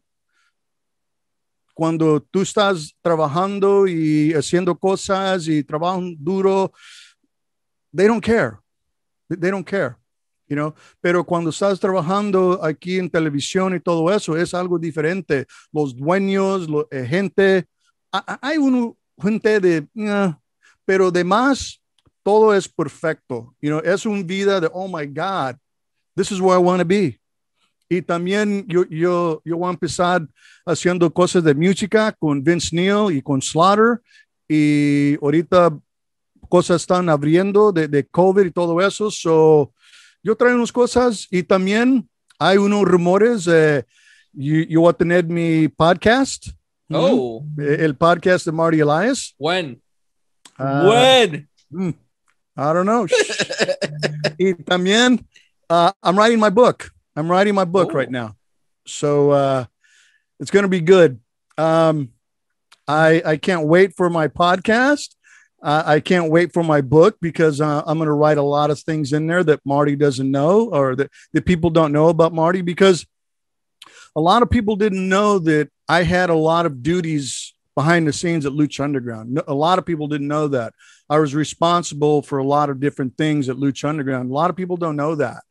cuando tú estás trabajando y haciendo cosas y trabajan duro, they don't care. They don't care, you know. Pero cuando estás trabajando aquí en televisión y todo eso, es algo diferente. Los dueños, la eh, gente, hay uno, gente de, uh, pero demás, todo es perfecto. You know, es una vida de, oh my God, this is where I want to be. Y también yo, yo, yo voy a empezar haciendo cosas de música con Vince Neil y con Slaughter. Y ahorita cosas están abriendo de, de COVID y todo eso. So, yo traigo unas cosas y también hay unos rumores. Eh, yo, yo voy a tener mi podcast. Oh. El podcast de Marty Elias. When? Uh, When? Mm, I don't know. *laughs* y también uh, I'm writing my book. I'm writing my book Ooh. right now. So uh, it's going to be good. Um, I, I can't wait for my podcast. Uh, I can't wait for my book because uh, I'm going to write a lot of things in there that Marty doesn't know or that, that people don't know about Marty because a lot of people didn't know that I had a lot of duties behind the scenes at Lucha Underground. A lot of people didn't know that. I was responsible for a lot of different things at Lucha Underground. A lot of people don't know that.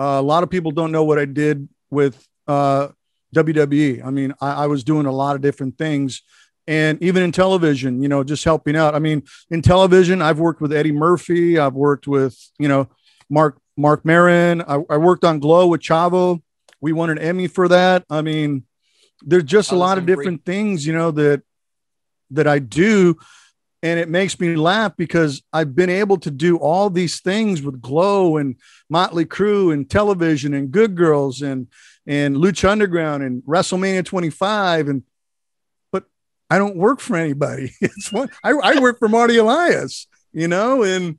Uh, a lot of people don't know what I did with uh, WWE. I mean, I, I, was doing a lot of different things. And even in television, you know, just helping out. I mean, in television, I've worked with Eddie Murphy. I've worked with, you know, Mark Mark Marin. I, I worked on Glow with Chavo. We won an Emmy for that. I mean, there's just a lot of different things, you know, that that I do and it makes me laugh because I've been able to do all these things with Glow and Motley Crue and television and Good Girls and and Lucha Underground and WrestleMania 25 and I don't work for anybody. *laughs* It's one I, I work for Marty Elias, you know, and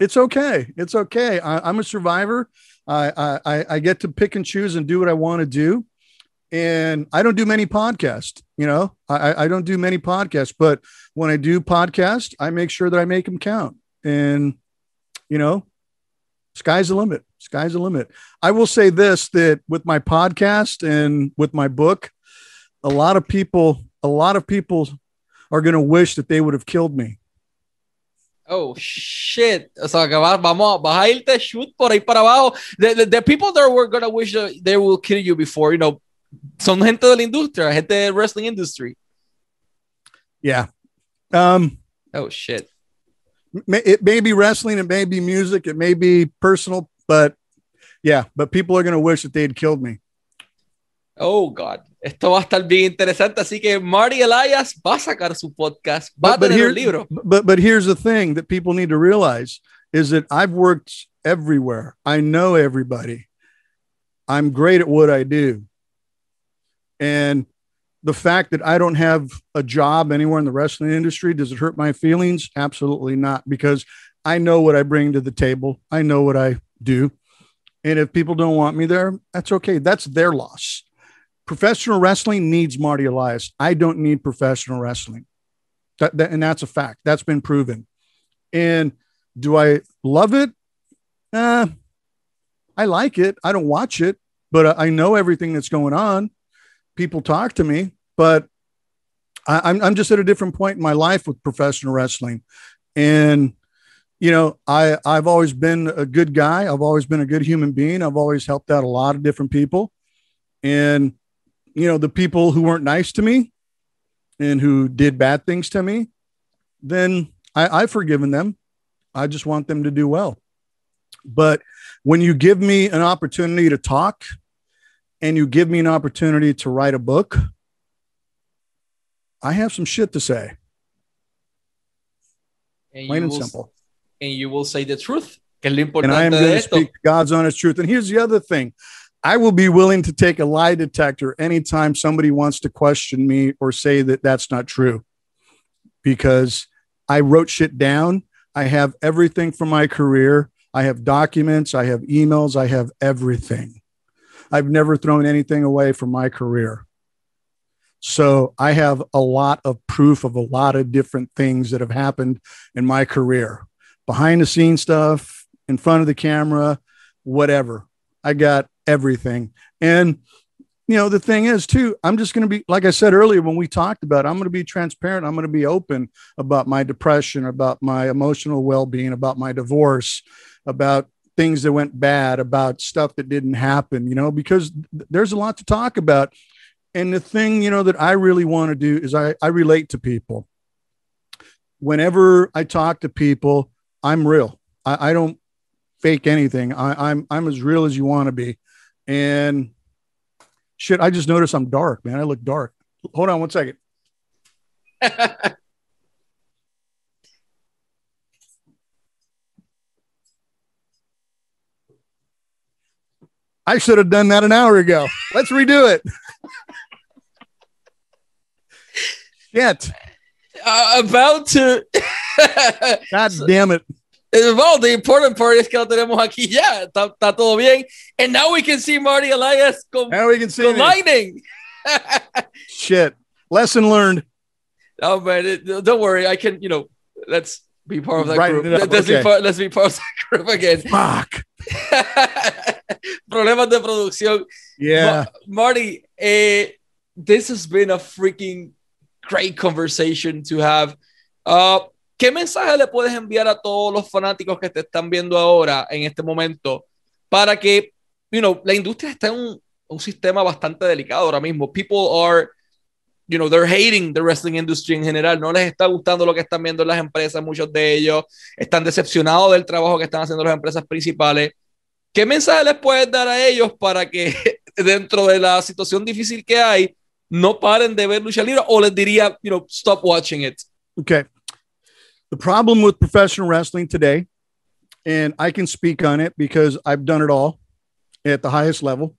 it's okay. It's okay. I, am a survivor. I, I I get to pick and choose and do what I want to do and I don't do many podcasts. You know, I, I don't do many podcasts, but when I do podcast, I make sure that I make them count. And you know, sky's the limit. Sky's the limit. I will say this: that with my podcast and with my book, a lot of people, a lot of people are going to wish that they would have killed me. Oh shit. O sea, que va, vamos, vas a irte shoot por ahí para abajo. The, the, the people that were gonna wish uh, they will kill you before, you know, son gente de la industria, gente de wrestling industry. Yeah. Um, Oh shit. may- it may be wrestling, it may be music, it may be personal, but yeah, but people are going to wish that they had killed me. Oh god. Esto va a estar bien interesante. Así que Marty Elias va a sacar su podcast, va But, but, tener here, un libro. but but here's the thing that people need to realize is that I've worked everywhere. I know everybody. I'm great at what I do. And the fact that I don't have a job anywhere in the wrestling industry, does it hurt my feelings? Absolutely not, because I know what I bring to the table. I know what I do. And if people don't want me there, that's okay. That's their loss. Professional wrestling needs Marty Elias. I don't need professional wrestling. That, that, and that's a fact. That's been proven. And do I love it? Uh, I like it. I don't watch it, but I know everything that's going on. People talk to me, but I, I'm, I'm just at a different point in my life with professional wrestling. And, you know, I, I've always been a good guy. I've always been a good human being. I've always helped out a lot of different people. And, you know, the people who weren't nice to me, and who did bad things to me, then I, I've forgiven them. I just want them to do well. But when you give me an opportunity to talk and you give me an opportunity to write a book, I have some shit to say, And plain and will- simple. And you will say the truth, que es lo And I am going to speak God's honest truth. And here's the other thing I will be willing to take a lie detector anytime somebody wants to question me or say that that's not true because I wrote shit down. I have everything from my career. I have documents, I have emails, I have everything. I've never thrown anything away from my career. So I have a lot of proof of a lot of different things that have happened in my career behind the scenes stuff, in front of the camera, whatever. I got everything. And you know, the thing is too, I'm just going to be like I said earlier when we talked about, it, I'm going to be transparent, I'm going to be open about my depression, about my emotional well-being, about my divorce, about things that went bad, about stuff that didn't happen, you know, because th- there's a lot to talk about. And the thing, you know, that I really want to do is I, I relate to people. Whenever I talk to people, I'm real. I, I don't fake anything. I, I'm I'm as real as you want to be. And shit, I just noticed I'm dark, man. I look dark. Hold on one second. *laughs* I should have done that an hour ago. Let's redo it. *laughs* Shit. Uh, about to. God damn it. Well, the important part es que lo tenemos aquí ya. Está, está todo bien. And now we can see Marty Elias con, Now we can see con lightning. Shit. Lesson learned. Oh man, it- don't worry. I can, you know, let's be part of that group. Let's, be part, let's be part of that group again. Fuck. *laughs* Problemas de producción. Yeah. Ma- Marty, eh, this has been a freaking great conversation to have. Uh, ¿Qué mensaje le puedes enviar a todos los fanáticos que te están viendo ahora en este momento para que, you know, la industria está en un, un sistema bastante delicado ahora mismo? People are, you know, they're hating the wrestling industry en general. No les está gustando lo que están viendo en las empresas, muchos de ellos están decepcionados del trabajo que están haciendo las empresas principales. ¿Qué mensaje les puedes dar a ellos para que *laughs* dentro de la situación difícil que hay no paren de ver lucha libre o les diría, you know, stop watching it? Okay. The problem with professional wrestling today, and I can speak on it because I've done it all at the highest level.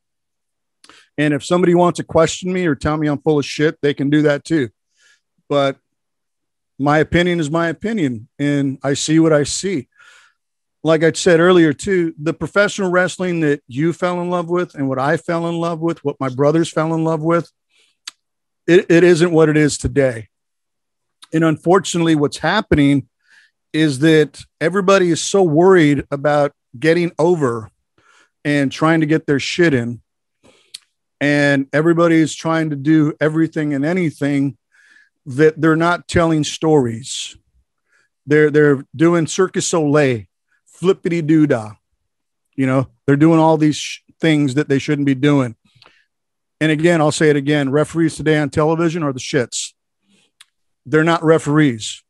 And if somebody wants to question me or tell me I'm full of shit, they can do that too. But my opinion is my opinion, and I see what I see. Like I said earlier, too, the professional wrestling that you fell in love with and what I fell in love with, what my brothers fell in love with, it, it isn't what it is today. And unfortunately, what's happening is that everybody is so worried about getting over and trying to get their shit in. And everybody is trying to do everything and anything that they're not telling stories. they're they're doing Circus Soleil, flippity doodah. You know, they're doing all these sh- things that they shouldn't be doing. And again, I'll say it again: referees today on television are the shits. They're not referees.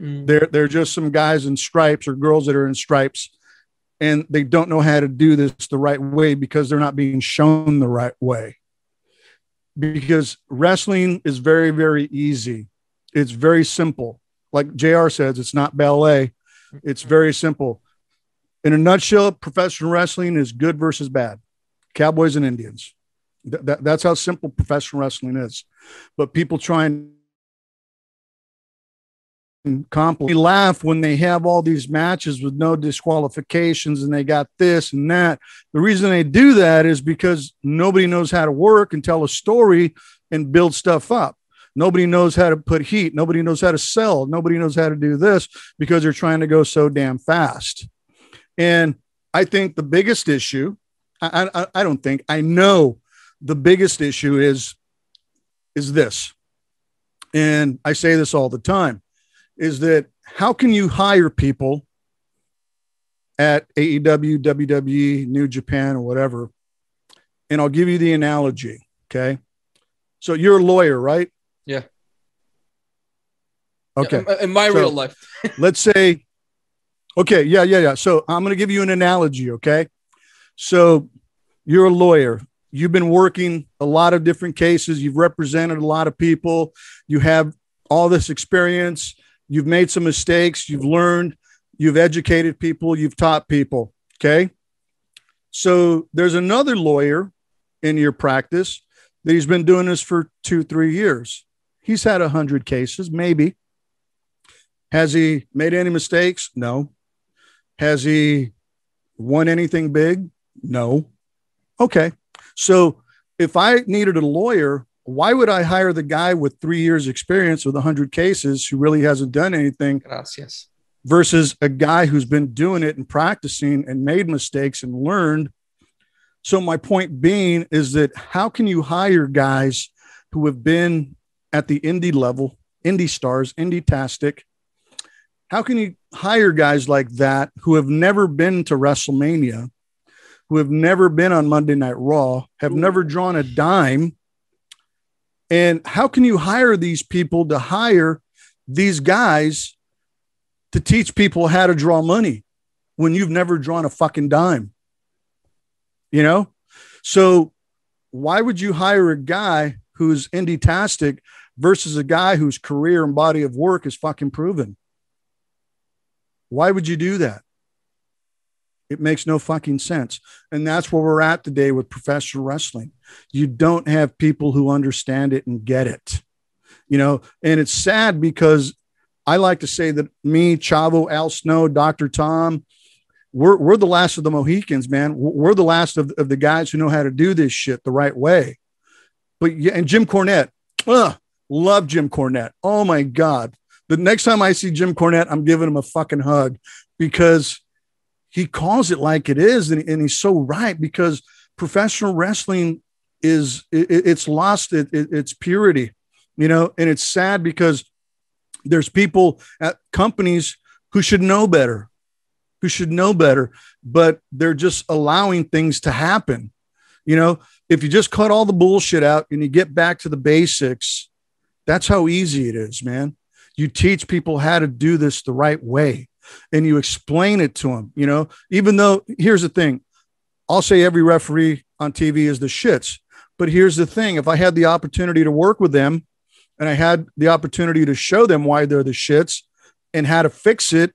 Mm. They're they're just some guys in stripes or girls that are in stripes, and they don't know how to do this the right way because they're not being shown the right way. Because wrestling is very very easy. It's very simple. Like Jr. says, it's not ballet. It's very simple. In a nutshell, professional wrestling is good versus bad. Cowboys and Indians. Th- that- that's how simple professional wrestling is. But people try and compliment. We laugh when they have all these matches with no disqualifications and they got this and that. The reason they do that is because nobody knows how to work and tell a story and build stuff up. Nobody knows how to put heat. Nobody knows how to sell. Nobody knows how to do this because they're trying to go so damn fast. And I think the biggest issue, I, I, I don't think, I know the biggest issue is, is this. And I say this all the time is that how can you hire people at AEW, WWE, New Japan, or whatever? And I'll give you the analogy. Okay. So you're a lawyer, right? Yeah. Okay. In, in my So- real life. *laughs* let's say okay yeah yeah yeah so i'm going to give you an analogy okay so you're a lawyer you've been working a lot of different cases you've represented a lot of people you have all this experience you've made some mistakes you've learned you've educated people you've taught people okay so there's another lawyer in your practice that he's been doing this for two three years he's had a hundred cases maybe has he made any mistakes? No. Has he won anything big? No. Okay. So if I needed a lawyer, why would I hire the guy with three years experience with a 100 cases who really hasn't done anything Gracias. versus a guy who's been doing it and practicing and made mistakes and learned? So my point being is that how can you hire guys who have been at the indie level, indie stars, indie tastic? How can you hire guys like that who have never been to WrestleMania, who have never been on Monday Night Raw, have never drawn a dime? And how can you hire these people to hire these guys to teach people how to draw money when you've never drawn a fucking dime? You know? So why would you hire a guy who's indie tastic versus a guy whose career and body of work is fucking proven? Why would you do that? It makes no fucking sense. And that's where we're at today with professional wrestling. You don't have people who understand it and get it. You know, and it's sad because I like to say that me, Chavo, Al Snow, Dr. Tom, we're, we're the last of the Mohicans, man. We're the last of, of the guys who know how to do this shit the right way. But yeah, and Jim Cornette, ugh, love Jim Cornette. Oh my God. The next time I see Jim Cornette, I'm giving him a fucking hug because he calls it like it is. And, and he's so right because professional wrestling is, it, it's lost it, it, its purity, you know, and it's sad because there's people at companies who should know better, who should know better, but they're just allowing things to happen. You know, if you just cut all the bullshit out and you get back to the basics, that's how easy it is, man. You teach people how to do this the right way and you explain it to them, you know, even though here's the thing I'll say every referee on TV is the shits. But here's the thing if I had the opportunity to work with them and I had the opportunity to show them why they're the shits and how to fix it,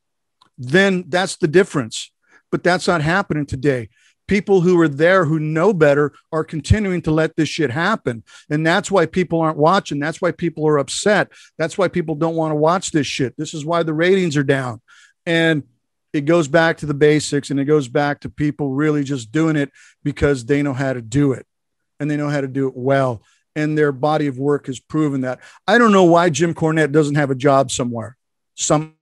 then that's the difference. But that's not happening today. People who are there who know better are continuing to let this shit happen. And that's why people aren't watching. That's why people are upset. That's why people don't want to watch this shit. This is why the ratings are down. And it goes back to the basics and it goes back to people really just doing it because they know how to do it and they know how to do it well. And their body of work has proven that. I don't know why Jim Cornette doesn't have a job somewhere. Some,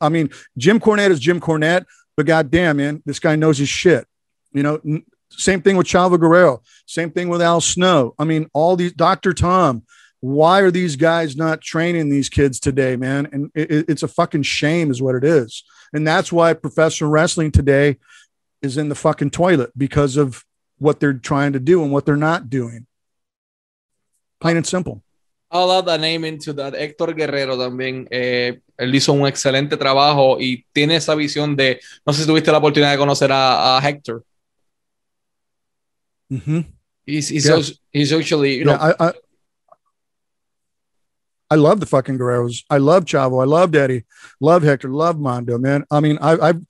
I mean, Jim Cornette is Jim Cornette, but goddamn, man, this guy knows his shit. You know, n- same thing with Chavo Guerrero, same thing with Al Snow. I mean, all these Dr. Tom, why are these guys not training these kids today, man? And it, it's a fucking shame, is what it is. And that's why professional wrestling today is in the fucking toilet because of what they're trying to do and what they're not doing. Plain and simple. I'll add a name into that. Héctor Guerrero también. Eh, él hizo un excelente trabajo y tiene esa visión de. No sé si tuviste la oportunidad de conocer a, a Hector. Mm-hmm. He's, he's, Yeah. also- he's actually, you know, I, I I love the fucking Guerreros. I love Chavo. I love Eddie. Love Hector. Love Mondo, man. I mean, I, I've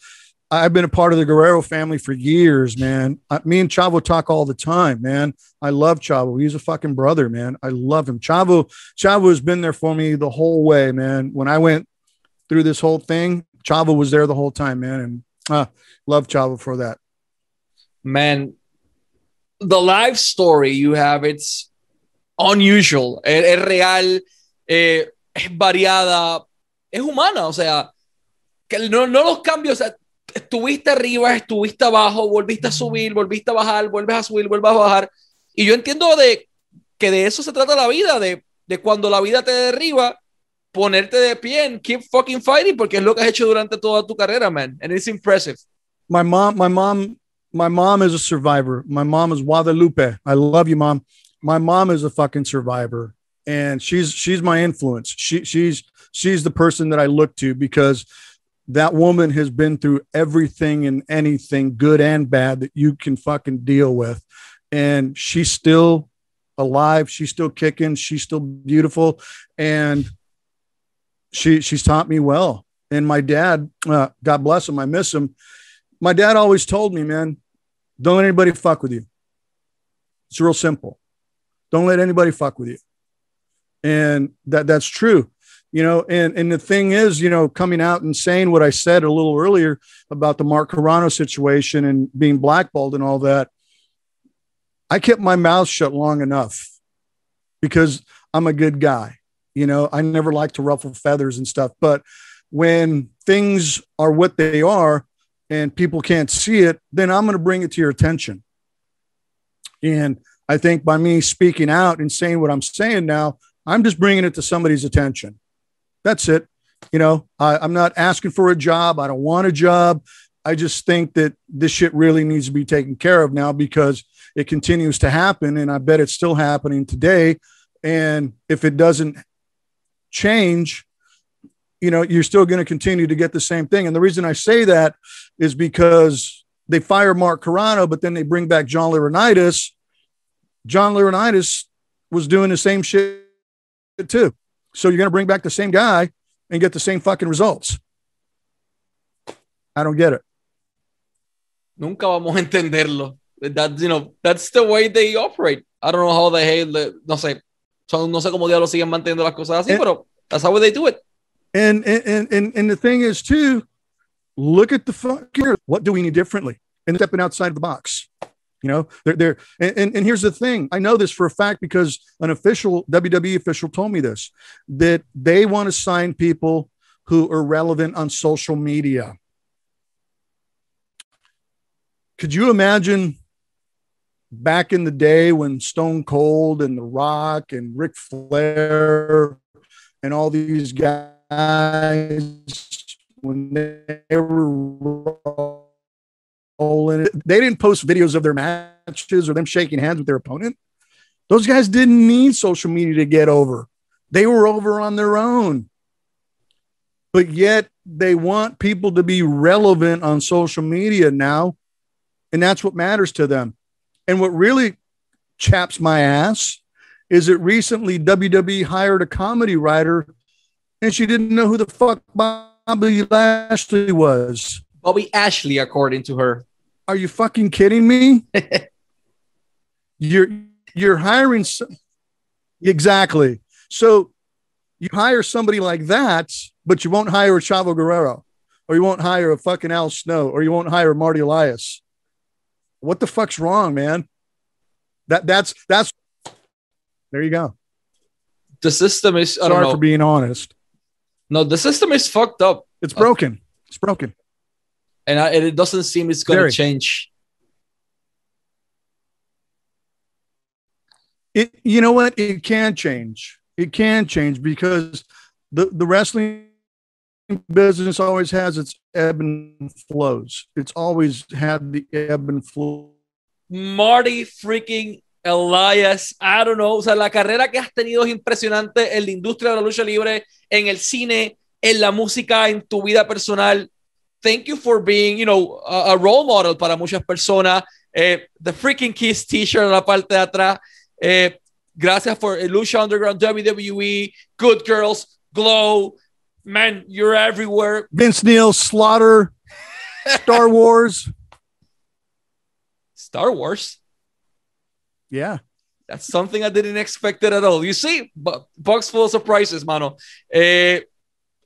I've been a part of the Guerrero family for years, man. I, me and Chavo talk all the time, man. I love Chavo. He's a fucking brother, man. I love him. Chavo Chavo has been there for me the whole way, man. When I went through this whole thing, Chavo was there the whole time, man. And uh, love Chavo for that. man, the life story you have, it's unusual, es, es real, eh, es variada, es humana, o sea, que no, no los cambios, o sea, estuviste arriba, estuviste abajo, volviste a subir, volviste a bajar, vuelves a subir, vuelves a bajar, y yo entiendo de que de eso se trata la vida, de, de cuando la vida te derriba, ponerte de pie and keep fucking fighting, porque es lo que has hecho durante toda tu carrera, man, and it's impressive. my mom, my mom, my mom is a survivor. My mom is Guadalupe. I love you, mom. My mom is a fucking survivor, and she's she's my influence. She she's she's the person that I look to because that woman has been through everything and anything, good and bad, that you can fucking deal with, and she's still alive. She's still kicking. She's still beautiful, and she she's taught me well. And my dad, uh, God bless him, I miss him my dad always told me, man, don't let anybody fuck with you. It's real simple. Don't let anybody fuck with you. And that that's true. You know, and and the thing is, you know, coming out and saying what I said a little earlier about the Mark Carano situation and being blackballed and all that, I kept my mouth shut long enough because I'm a good guy. You know, I never like to ruffle feathers and stuff, but when things are what they are, and people can't see it, then I'm going to bring it to your attention. And I think by me speaking out and saying what I'm saying now, I'm just bringing it to somebody's attention. That's it. You know, I, I'm not asking for a job. I don't want a job. I just think that this shit really needs to be taken care of now because it continues to happen. And I bet it's still happening today. And if it doesn't change, you know, you're still going to continue to get the same thing. And the reason I say that is because they fire Mark Carano, but then they bring back John Laurinaitis. John Laurinaitis was doing the same shit too. So you're going to bring back the same guy and get the same fucking results. I don't get it. Nunca vamos a entenderlo. That, you know, that's the way they operate. I don't know how the hell, no sé, son, no sé cómo diablos siguen manteniendo las cosas así, And- pero that's how they do it. And and and and the thing is too, look at the fucking what do we need differently and stepping outside of the box. You know, they're there. And, and, and here's the thing I know this for a fact because an official WWE official told me this that they want to sign people who are relevant on social media. Could you imagine back in the day when Stone Cold and The Rock and Ric Flair and all these guys when they were it, they didn't post videos of their matches or them shaking hands with their opponent. Those guys didn't need social media to get over. They were over on their own. But yet they want people to be relevant on social media now. And that's what matters to them. And what really chaps my ass is that recently WWE hired a comedy writer and she didn't know who the fuck Bobby Lashley was. Bobby Ashley, according to her. Are you fucking kidding me? *laughs* you're you're hiring some, exactly. So you hire somebody like that, but you won't hire a Chavo Guerrero, or you won't hire a fucking Al Snow, or you won't hire Marty Elias. What the fuck's wrong, man? That that's that's there you go. The system is, I don't Sorry for being honest. no, the system is fucked up. It's broken. It's broken. And, I, and it doesn't seem it's going to change. It you know what? It can change. It can change because the, the wrestling business always has its ebb and flows. It's always had the ebb and flow. Marty freaking Elias, I don't know, o sea, la carrera que has tenido es impresionante en la industria de la lucha libre, en el cine, en la música, en tu vida personal. Thank you for being, you know, a, a role model para muchas personas. Eh, the freaking Kiss t-shirt en la parte de atrás. Eh, gracias por Lucha Underground, WWE, Good Girls, Glow. Man, you're everywhere. Vince Neil, Slaughter, Star *laughs* Wars. Star Wars. Yeah. That's something I didn't expect it at all. You see, box full of surprises, mano. Eh,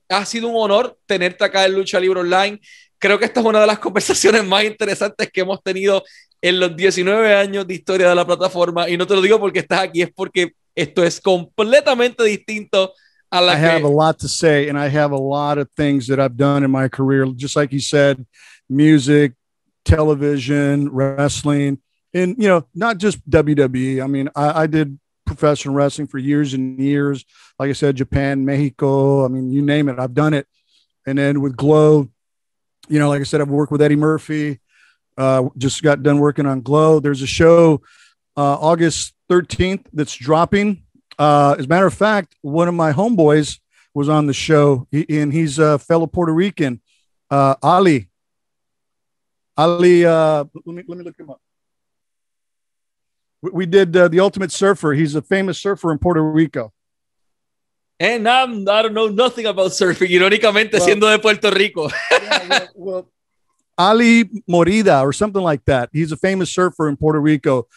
ha sido un honor tenerte acá en Lucha Libre Online. Creo que esta es una de las *laughs* conversaciones más interesantes que hemos tenido en los 19 años de historia de la plataforma. Y no te lo digo porque estás aquí, es porque esto es completamente distinto a la I que... have a lot to say, and I have a lot of things that I've done in my career. Just like you said, music, television, wrestling, and you know, not just WWE. I mean, I, I did professional wrestling for years and years. Like I said, Japan, Mexico. I mean, you name it, I've done it. And then with Glow, you know, like I said, I've worked with Eddie Murphy. Uh, just got done working on Glow. There's a show uh, August 13th that's dropping. Uh, as a matter of fact, one of my homeboys was on the show, he, and he's a fellow Puerto Rican, uh, Ali. Ali, uh, let me let me look him up. We, did uh, the Ultimate Surfer. He's a famous surfer in Puerto Rico. And I'm, I don't know nothing about surfing, irónicamente Well- siendo de Puerto Rico. *laughs* Yeah, well, well, Ali Morida or something like that. He's a famous surfer in Puerto Rico.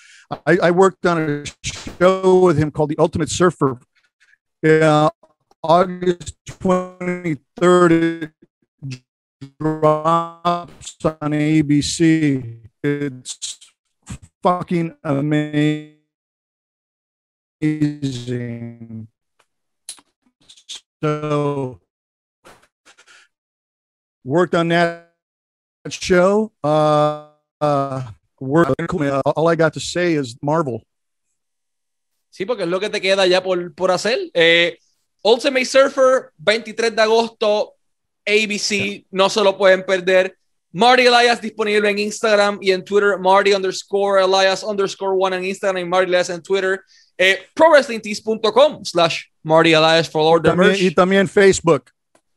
I, I worked on a show with him called The Ultimate Surfer. Uh, August 23rd, it drops on ABC. It's fucking amazing. So, worked on that show. Uh, uh, work, all I got to say is Marvel. Sí, porque es lo que te queda ya por, por hacer. Eh, Ultimate Surfer, 23 de agosto, ABC, no se lo pueden perder. Marty Elias disponible en Instagram y en Twitter, Marty underscore Elias underscore one en Instagram y Marty Elias en Twitter. Eh, ProWrestlingTees.com slash Marty Elias for Lord the También, Merch. y también Facebook.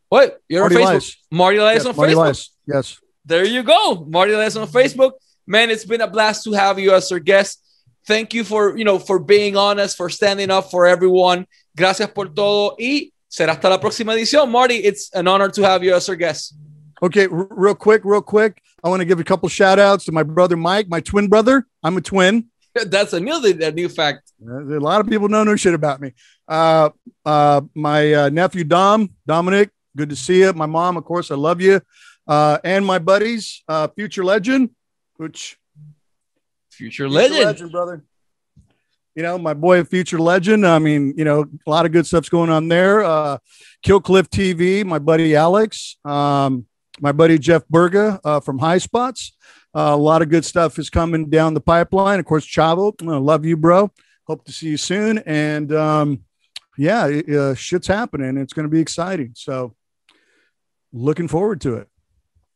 What? You're Marty on Facebook? Elias. Marty Elias Yes, on Marty Facebook? Elias. Yes. There you go. Marty Elias on Facebook. Man, it's been a blast to have you as our guest. Thank you for, you know, for being honest, for standing up for everyone. Gracias por todo y será hasta la próxima edición. Marty, it's an honor to have you as our guest. Okay, r- real quick, real quick. I want to give a couple shout outs to my brother Mike, my twin brother. I'm a twin. *laughs* That's a new, a new fact. Uh, A lot of people don't know shit about me. Uh, uh, my uh, nephew Dom, Dominic, good to see you. My mom, of course, I love you. Uh, and my buddies, uh, Future Legend, which Future Future legend. brother. You know, my boy, Future Legend. I mean, you know, a lot of good stuff's going on there. Uh, Killcliff TV, my buddy Alex, um, my buddy Jeff Berga uh, from High Spots. Uh, a lot of good stuff is coming down the pipeline. Of course, Chavo, I love you, bro. Hope to see you soon. And um, yeah, it- uh, shit's happening. It's going to be exciting. So, looking forward to it.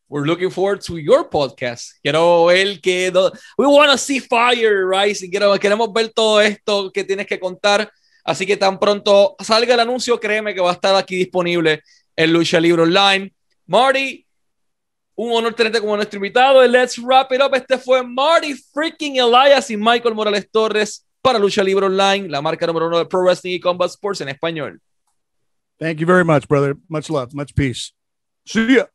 We're looking forward to your podcast. Quiero ver que no- we want to see fire? Si quiero, queremos ver todo esto que tienes que contar. Así que tan pronto salga el anuncio, créeme que va a estar aquí disponible en Lucha Libre Online. Marty, un honor tenerte como nuestro invitado. Let's wrap it up. Este fue Marty freaking Elias y Michael Morales Torres para Lucha Libre Online, la marca número uno de Pro Wrestling y Combat Sports en español. Thank you very much, brother. Much love, much peace. See ya.